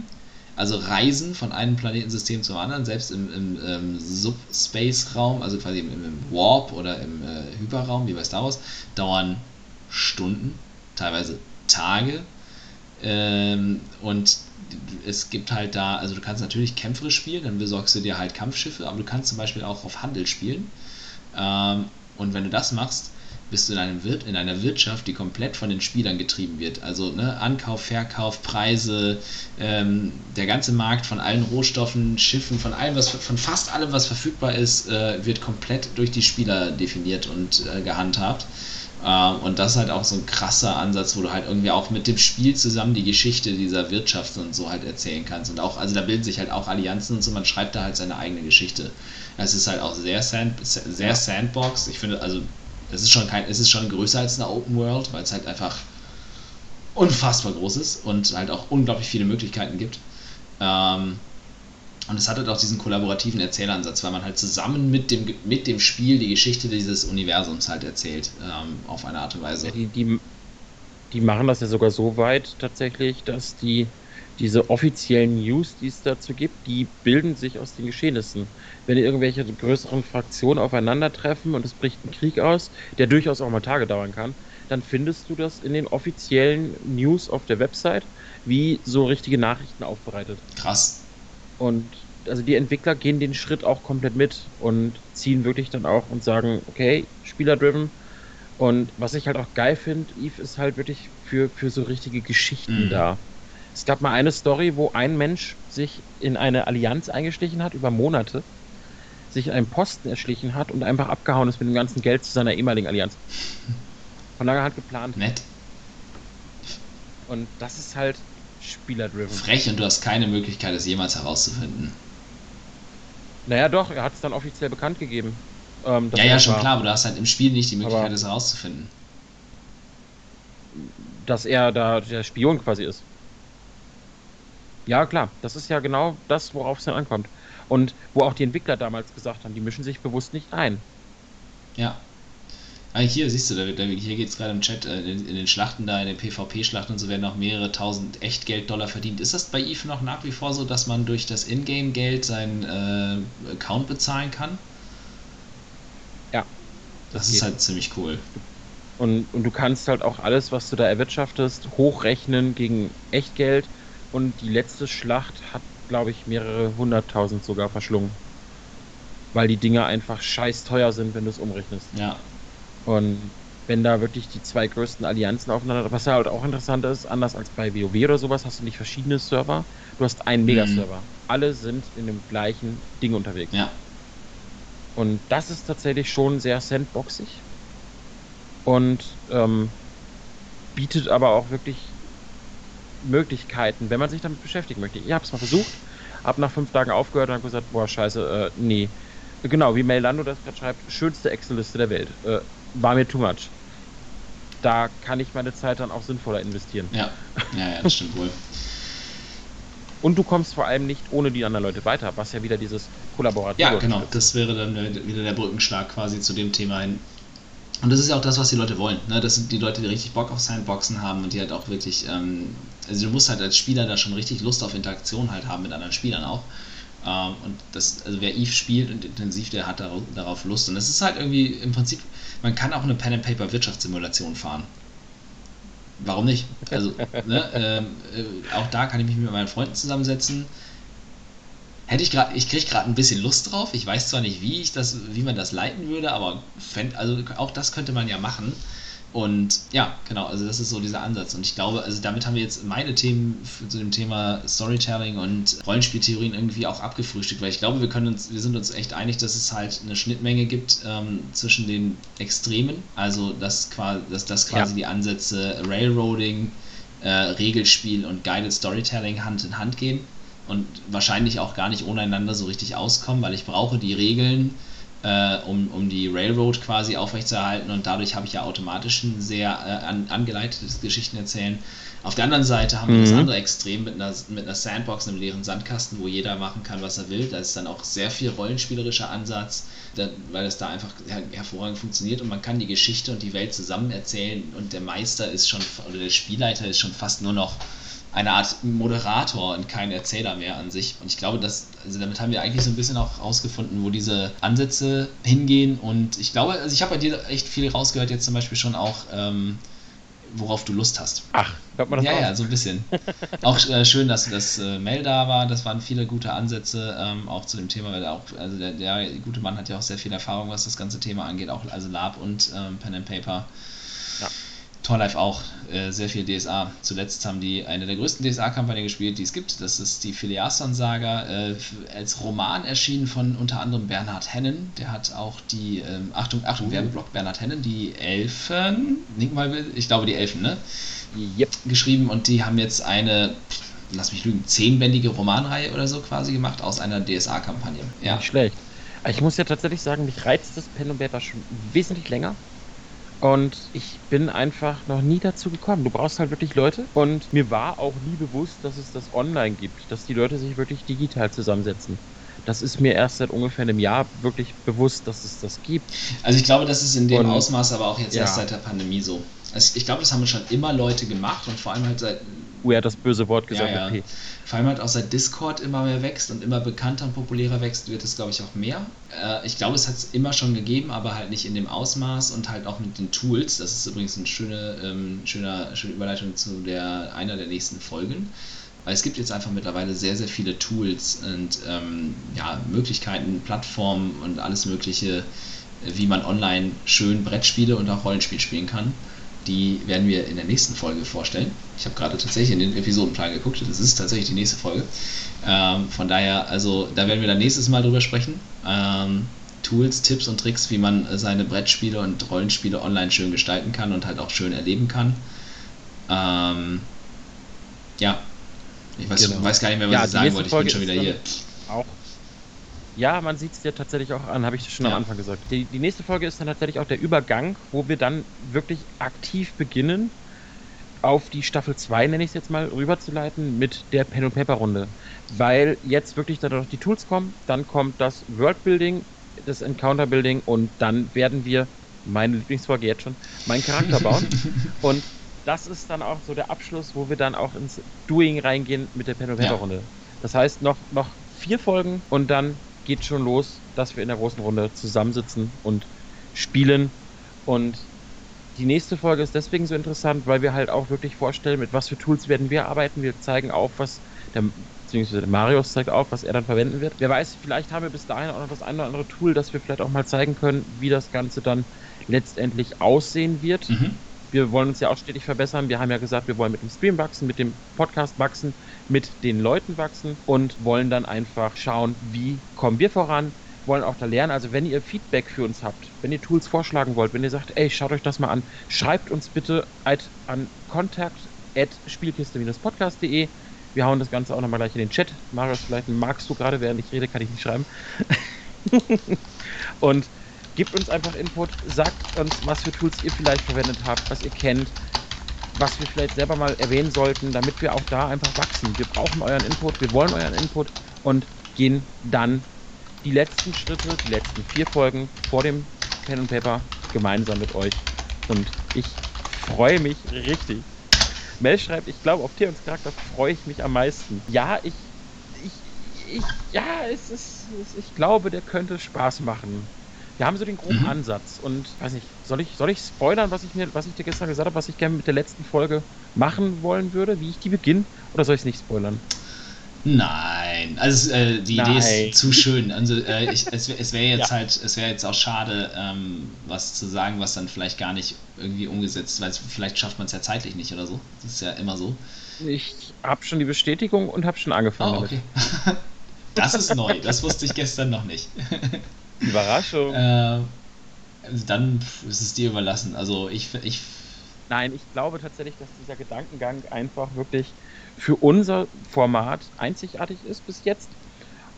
Also reisen von einem Planetensystem zum anderen, selbst im, im, im ähm, Subspace-Raum, also quasi im, im, Warp oder im äh, Hyperraum, wie bei Star Wars, dauern Stunden, teilweise Tage. Ähm, und es gibt halt da, also du kannst natürlich kämpferisch spielen, dann besorgst du dir halt Kampfschiffe, aber du kannst zum Beispiel auch auf Handel spielen. Ähm, und wenn du das machst, bist du in, einem in einer Wirtschaft, die komplett von den Spielern getrieben wird. Also ne, Ankauf, Verkauf, Preise, ähm, der ganze Markt von allen Rohstoffen, Schiffen, von allem, was von fast allem, was verfügbar ist, äh, wird komplett durch die Spieler definiert und äh, gehandhabt. Ähm, und das ist halt auch so ein krasser Ansatz, wo du halt irgendwie auch mit dem Spiel zusammen die Geschichte dieser Wirtschaft und so halt erzählen kannst. Und auch, also da bilden sich halt auch Allianzen und so, man schreibt da halt seine eigene Geschichte. Es ist halt auch sehr, Sand, sehr Sandbox. Ich finde, also es ist schon kein, es ist schon größer als eine Open World, weil es halt einfach unfassbar groß ist und halt auch unglaublich viele Möglichkeiten gibt. Ähm, und es hat halt auch diesen kollaborativen Erzählansatz, weil man halt zusammen mit dem, mit dem Spiel die Geschichte dieses Universums halt erzählt, ähm, auf eine Art und Weise. Ja, die, die, die machen das ja sogar so weit tatsächlich, dass die diese offiziellen News, die es dazu gibt, die bilden sich aus den Geschehnissen. Wenn irgendwelche größeren Fraktionen aufeinandertreffen und es bricht ein Krieg aus, der durchaus auch mal Tage dauern kann, dann findest du das in den offiziellen News auf der Website, wie so richtige Nachrichten aufbereitet. Krass. Und also die Entwickler gehen den Schritt auch komplett mit und ziehen wirklich dann auch und sagen, okay, Spieler-driven. Und was ich halt auch geil finde, Eve ist halt wirklich für, für so richtige Geschichten mhm. da. Es gab mal eine Story, wo ein Mensch sich in eine Allianz eingeschlichen hat über Monate, sich einen Posten erschlichen hat und einfach abgehauen ist mit dem ganzen Geld zu seiner ehemaligen Allianz. Von lange halt geplant. Nett. Und das ist halt, Spieler-driven. Frech und du hast keine Möglichkeit, es jemals herauszufinden. Naja, doch, er hat es dann offiziell bekannt gegeben. Ähm, ja, ja, schon war. klar, aber du hast halt im Spiel nicht die Möglichkeit, aber es herauszufinden. Dass er da der Spion quasi ist. Ja, klar, das ist ja genau das, worauf es dann ankommt. Und wo auch die Entwickler damals gesagt haben, die mischen sich bewusst nicht ein. Ja, Ah, hier siehst du, da, da, hier geht es gerade im Chat, äh, in, in, den Schlachten da, in den PvP-Schlachten und so werden noch mehrere tausend Echtgeld-Dollar verdient. Ist das bei EVE noch nach wie vor so, dass man durch das Ingame-Geld seinen äh, Account bezahlen kann? Ja. Das, das ist halt ziemlich cool. Und, und du kannst halt auch alles, was du da erwirtschaftest, hochrechnen gegen Echtgeld. Und die letzte Schlacht hat, glaube ich, mehrere hunderttausend sogar verschlungen. Weil die Dinger einfach scheiß teuer sind, wenn du es umrechnest. Ja, und wenn da wirklich die zwei größten Allianzen aufeinander, was ja halt auch interessant ist, anders als bei WoW oder sowas, hast du nicht verschiedene Server, du hast einen Megaserver. Mhm. Alle sind in dem gleichen Ding unterwegs. Ja. Und das ist tatsächlich schon sehr sandboxig und ähm, bietet aber auch wirklich Möglichkeiten, wenn man sich damit beschäftigen möchte. Ich habe es mal versucht, habe nach fünf Tagen aufgehört und habe gesagt, boah, scheiße, äh, nee. Genau, wie Melando das gerade schreibt, schönste Excel-Liste der Welt. Äh, war mir too much. Da kann ich meine Zeit dann auch sinnvoller investieren. Ja, ja, ja das stimmt wohl. Und du kommst vor allem nicht ohne die anderen Leute weiter, was ja wieder dieses Kollaborative Ja, genau. Ist. Das wäre dann wieder der Brückenschlag quasi zu dem Thema hin. Und das ist ja auch das, was die Leute wollen. Ne? Das sind die Leute, die richtig Bock auf Sandboxen haben und die halt auch wirklich, ähm, also du musst halt als Spieler da schon richtig Lust auf Interaktion halt haben mit anderen Spielern auch. Ähm, und das, also wer Eve spielt und intensiv, der hat darauf Lust. Und es ist halt irgendwie im Prinzip, man kann auch eine Pen and Paper Wirtschaftssimulation fahren. Warum nicht? Also, ne, ähm, äh, auch da kann ich mich mit meinen Freunden zusammensetzen. Hätte ich gerade, ich kriege gerade ein bisschen Lust drauf. Ich weiß zwar nicht, wie ich das, wie man das leiten würde, aber fänd, also auch das könnte man ja machen. Und ja, genau, also das ist so dieser Ansatz. Und ich glaube, also damit haben wir jetzt meine Themen zu dem Thema Storytelling und Rollenspieltheorien irgendwie auch abgefrühstückt, weil ich glaube, wir können uns, wir sind uns echt einig, dass es halt eine Schnittmenge gibt ähm, zwischen den Extremen, also dass quasi, dass das quasi ja. die Ansätze Railroading, äh, Regelspiel und Guided Storytelling Hand in Hand gehen und wahrscheinlich auch gar nicht ohne einander so richtig auskommen, weil ich brauche die Regeln äh, um, um die Railroad quasi aufrechtzuerhalten und dadurch habe ich ja automatisch ein sehr äh, an, angeleitetes Geschichtenerzählen. Auf der anderen Seite haben wir das mhm. andere Extrem mit einer, mit einer Sandbox, einem leeren Sandkasten, wo jeder machen kann, was er will. Da ist dann auch sehr viel rollenspielerischer Ansatz, da, weil es da einfach her hervorragend funktioniert und man kann die Geschichte und die Welt zusammen erzählen und der Meister ist schon, oder der Spielleiter ist schon fast nur noch eine Art Moderator und kein Erzähler mehr an sich. Und ich glaube, dass, also damit haben wir eigentlich so ein bisschen auch rausgefunden, wo diese Ansätze hingehen. Und ich glaube, also ich habe bei dir echt viel rausgehört, jetzt zum Beispiel schon auch, ähm, worauf du Lust hast. Ach, hört man das Ja, auch? ja, so ein bisschen. auch äh, schön, dass das äh, Mail da war. Das waren viele gute Ansätze, ähm, auch zu dem Thema, weil auch, also der, der, gute Mann hat ja auch sehr viel Erfahrung, was das ganze Thema angeht, auch also Lab und ähm, Pen and Paper. Ja. Torlife auch äh, sehr viel DSA. Zuletzt haben die eine der größten DSA-Kampagnen gespielt, die es gibt. Das ist die Filiason-Saga, äh, als Roman erschienen von unter anderem Bernhard Hennen. Der hat auch die, ähm, Achtung, Achtung, uh. Werbeblock, Bernhard Hennen, die Elfen, nick mal, ich glaube die Elfen, ne? Yep. Geschrieben und die haben jetzt eine, lass mich lügen, zehnbändige Romanreihe oder so quasi gemacht aus einer DSA-Kampagne. Ja. Nicht schlecht. Ich muss ja tatsächlich sagen, mich reizt das Pen und Paper schon wesentlich länger. Und ich bin einfach noch nie dazu gekommen. Du brauchst halt wirklich Leute. Und mir war auch nie bewusst, dass es das online gibt, dass die Leute sich wirklich digital zusammensetzen. Das ist mir erst seit ungefähr einem Jahr wirklich bewusst, dass es das gibt. Also ich glaube, das ist in dem und, Ausmaß aber auch jetzt ja. erst seit der Pandemie so. Also ich glaube, das haben schon immer Leute gemacht und vor allem halt seit Oh, er hat das böse Wort gesagt. Ja, ja. Vor allem halt auch seit Discord immer mehr wächst und immer bekannter und populärer wächst, wird es, glaube ich, auch mehr. Äh, ich glaube, es hat es immer schon gegeben, aber halt nicht in dem Ausmaß und halt auch mit den Tools. Das ist übrigens eine schöne, ähm, schöner, schöne Überleitung zu der, einer der nächsten Folgen. Weil es gibt jetzt einfach mittlerweile sehr, sehr viele Tools und ähm, ja, Möglichkeiten, Plattformen und alles Mögliche, wie man online schön Brettspiele und auch Rollenspiel spielen kann. Die werden wir in der nächsten Folge vorstellen. Ich habe gerade tatsächlich in den Episodenplan geguckt. Das ist tatsächlich die nächste Folge. Ähm, von daher, also da werden wir dann nächstes Mal drüber sprechen. Ähm, Tools, Tipps und Tricks, wie man seine Brettspiele und Rollenspiele online schön gestalten kann und halt auch schön erleben kann. Ähm, ja, ich weiß, genau. weiß, gar nicht mehr, was ja, ich sagen wollte. Ich bin schon wieder hier. Auch ja, man sieht es dir tatsächlich auch an, habe ich schon ja. am Anfang gesagt. Die, die, nächste Folge ist dann tatsächlich auch der Übergang, wo wir dann wirklich aktiv beginnen, auf die Staffel 2, nenne ich es jetzt mal, rüberzuleiten mit der Pen und Paper Runde. Weil jetzt wirklich dann noch die Tools kommen, dann kommt das Worldbuilding, das Encounter Building und dann werden wir, meine Lieblingsfolge jetzt schon, meinen Charakter bauen. und das ist dann auch so der Abschluss, wo wir dann auch ins Doing reingehen mit der Pen und Paper Runde. Ja. Das heißt, noch, noch vier Folgen und dann geht schon los, dass wir in der großen Runde zusammensitzen und spielen. Und die nächste Folge ist deswegen so interessant, weil wir halt auch wirklich vorstellen, mit was für Tools werden wir arbeiten. Wir zeigen auf, was der, beziehungsweise der Marius zeigt auf, was er dann verwenden wird. Wer weiß, vielleicht haben wir bis dahin auch noch das eine oder andere Tool, das wir vielleicht auch mal zeigen können, wie das Ganze dann letztendlich aussehen wird. Mhm wir wollen uns ja auch stetig verbessern. Wir haben ja gesagt, wir wollen mit dem Stream wachsen, mit dem Podcast wachsen, mit den Leuten wachsen und wollen dann einfach schauen, wie kommen wir voran, wollen auch da lernen. Also wenn ihr Feedback für uns habt, wenn ihr Tools vorschlagen wollt, wenn ihr sagt, ey, schaut euch das mal an, schreibt uns bitte an kontakt spielkiste-podcast.de. Wir hauen das Ganze auch nochmal gleich in den Chat. Marius, vielleicht magst du gerade, während ich rede, kann ich nicht schreiben. und Gebt uns einfach Input, sagt uns, was für Tools ihr vielleicht verwendet habt, was ihr kennt, was wir vielleicht selber mal erwähnen sollten, damit wir auch da einfach wachsen. Wir brauchen euren Input, wir wollen euren Input und gehen dann die letzten Schritte, die letzten vier Folgen vor dem Pen and Paper gemeinsam mit euch. Und ich freue mich richtig. Mel schreibt, ich glaube, auf und Charakter freue ich mich am meisten. Ja, ich, ich, ich, ja, es ist, ich glaube, der könnte Spaß machen. Wir haben so den groben mhm. Ansatz und weiß nicht, soll ich, soll ich spoilern, was ich mir, was ich dir gestern gesagt habe, was ich gerne mit der letzten Folge machen wollen würde, wie ich die beginne, oder soll ich es nicht spoilern? Nein. Also äh, die Nein. Idee ist zu schön. Also äh, ich, es, es wäre jetzt Ja. halt, es wäre jetzt auch schade, ähm, was zu sagen, was dann vielleicht gar nicht irgendwie umgesetzt, weil vielleicht schafft man es ja zeitlich nicht oder so. Das ist ja immer so. Ich habe schon die Bestätigung und habe schon angefangen Oh, okay. Das ist neu, das wusste ich gestern noch nicht. Überraschung. Äh, also dann ist es dir überlassen. Also ich, ich Nein, ich glaube tatsächlich, dass dieser Gedankengang einfach wirklich für unser Format einzigartig ist bis jetzt.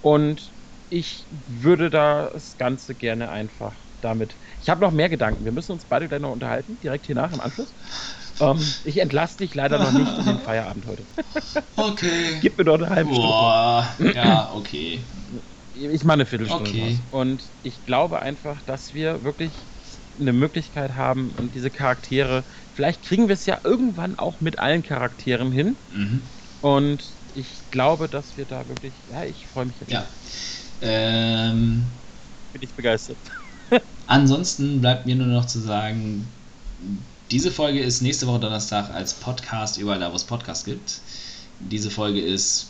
Und ich würde das Ganze gerne einfach damit. Ich habe noch mehr Gedanken. Wir müssen uns beide gleich noch unterhalten, direkt hier nach im Anschluss. Ähm, ich entlasse dich leider noch nicht in den Feierabend heute. okay. Gib mir doch eine halbe Stunde. Boah, ja, okay. Ich mache eine Viertelstunde. Okay. Und ich glaube einfach, dass wir wirklich eine Möglichkeit haben und diese Charaktere, vielleicht kriegen wir es ja irgendwann auch mit allen Charakteren hin. Mhm. Und ich glaube, dass wir da wirklich, ja, ich freue mich jetzt. Ja. Ähm, Bin ich begeistert. Ansonsten bleibt mir nur noch zu sagen, diese Folge ist nächste Woche Donnerstag als Podcast überall da, wo es Podcasts gibt. Diese Folge ist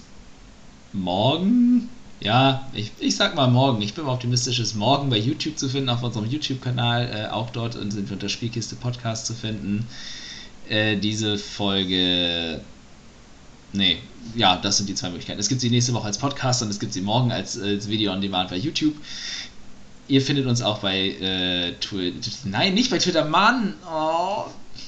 morgen. Ja, ich, ich sag mal morgen. Ich bin optimistisch, ist morgen bei YouTube zu finden, auf unserem YouTube-Kanal. Äh, auch dort sind wir unter Spielkiste Podcast zu finden. Äh, diese Folge. Nee, ja, das sind die zwei Möglichkeiten. Es gibt sie nächste Woche als Podcast und es gibt sie morgen als, als Video on Demand bei YouTube. Ihr findet uns auch bei äh, Twitter. Nein, nicht bei Twitter, Mann! Oh,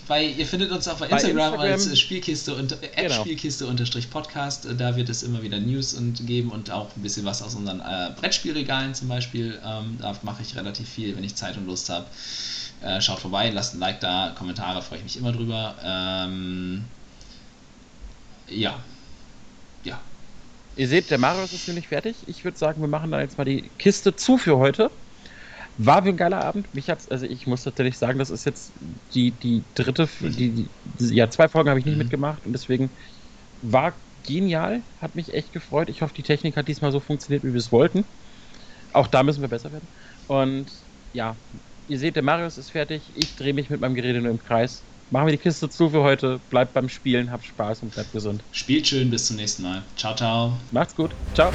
bei, ihr findet uns auch bei Bei Instagram, Instagram. als Spielkiste und äh, Genau. Spielkiste unterstrich Podcast. Da wird es immer wieder News und geben und auch ein bisschen was aus unseren äh, Brettspielregalen zum Beispiel. Ähm, da mache ich relativ viel, wenn ich Zeit und Lust habe. Äh, schaut vorbei, lasst ein Like da, Kommentare freue ich mich immer drüber. Ähm, ja. Ja. Ihr seht, der Marius ist nämlich fertig. Ich würde sagen, wir machen dann jetzt mal die Kiste zu für heute. War wie ein geiler Abend. Mich hat's, also ich muss tatsächlich sagen, das ist jetzt die, die dritte, die, die, ja, zwei Folgen habe ich nicht Mhm. mitgemacht und deswegen war genial, hat mich echt gefreut. Ich hoffe, die Technik hat diesmal so funktioniert, wie wir es wollten. Auch da müssen wir besser werden. Und ja, ihr seht, der Marius ist fertig. Ich drehe mich mit meinem Gerede nur im Kreis. Machen wir die Kiste zu für heute. Bleibt beim Spielen, habt Spaß und bleibt gesund. Spielt schön, bis zum nächsten Mal. Ciao, ciao. Macht's gut. Ciao.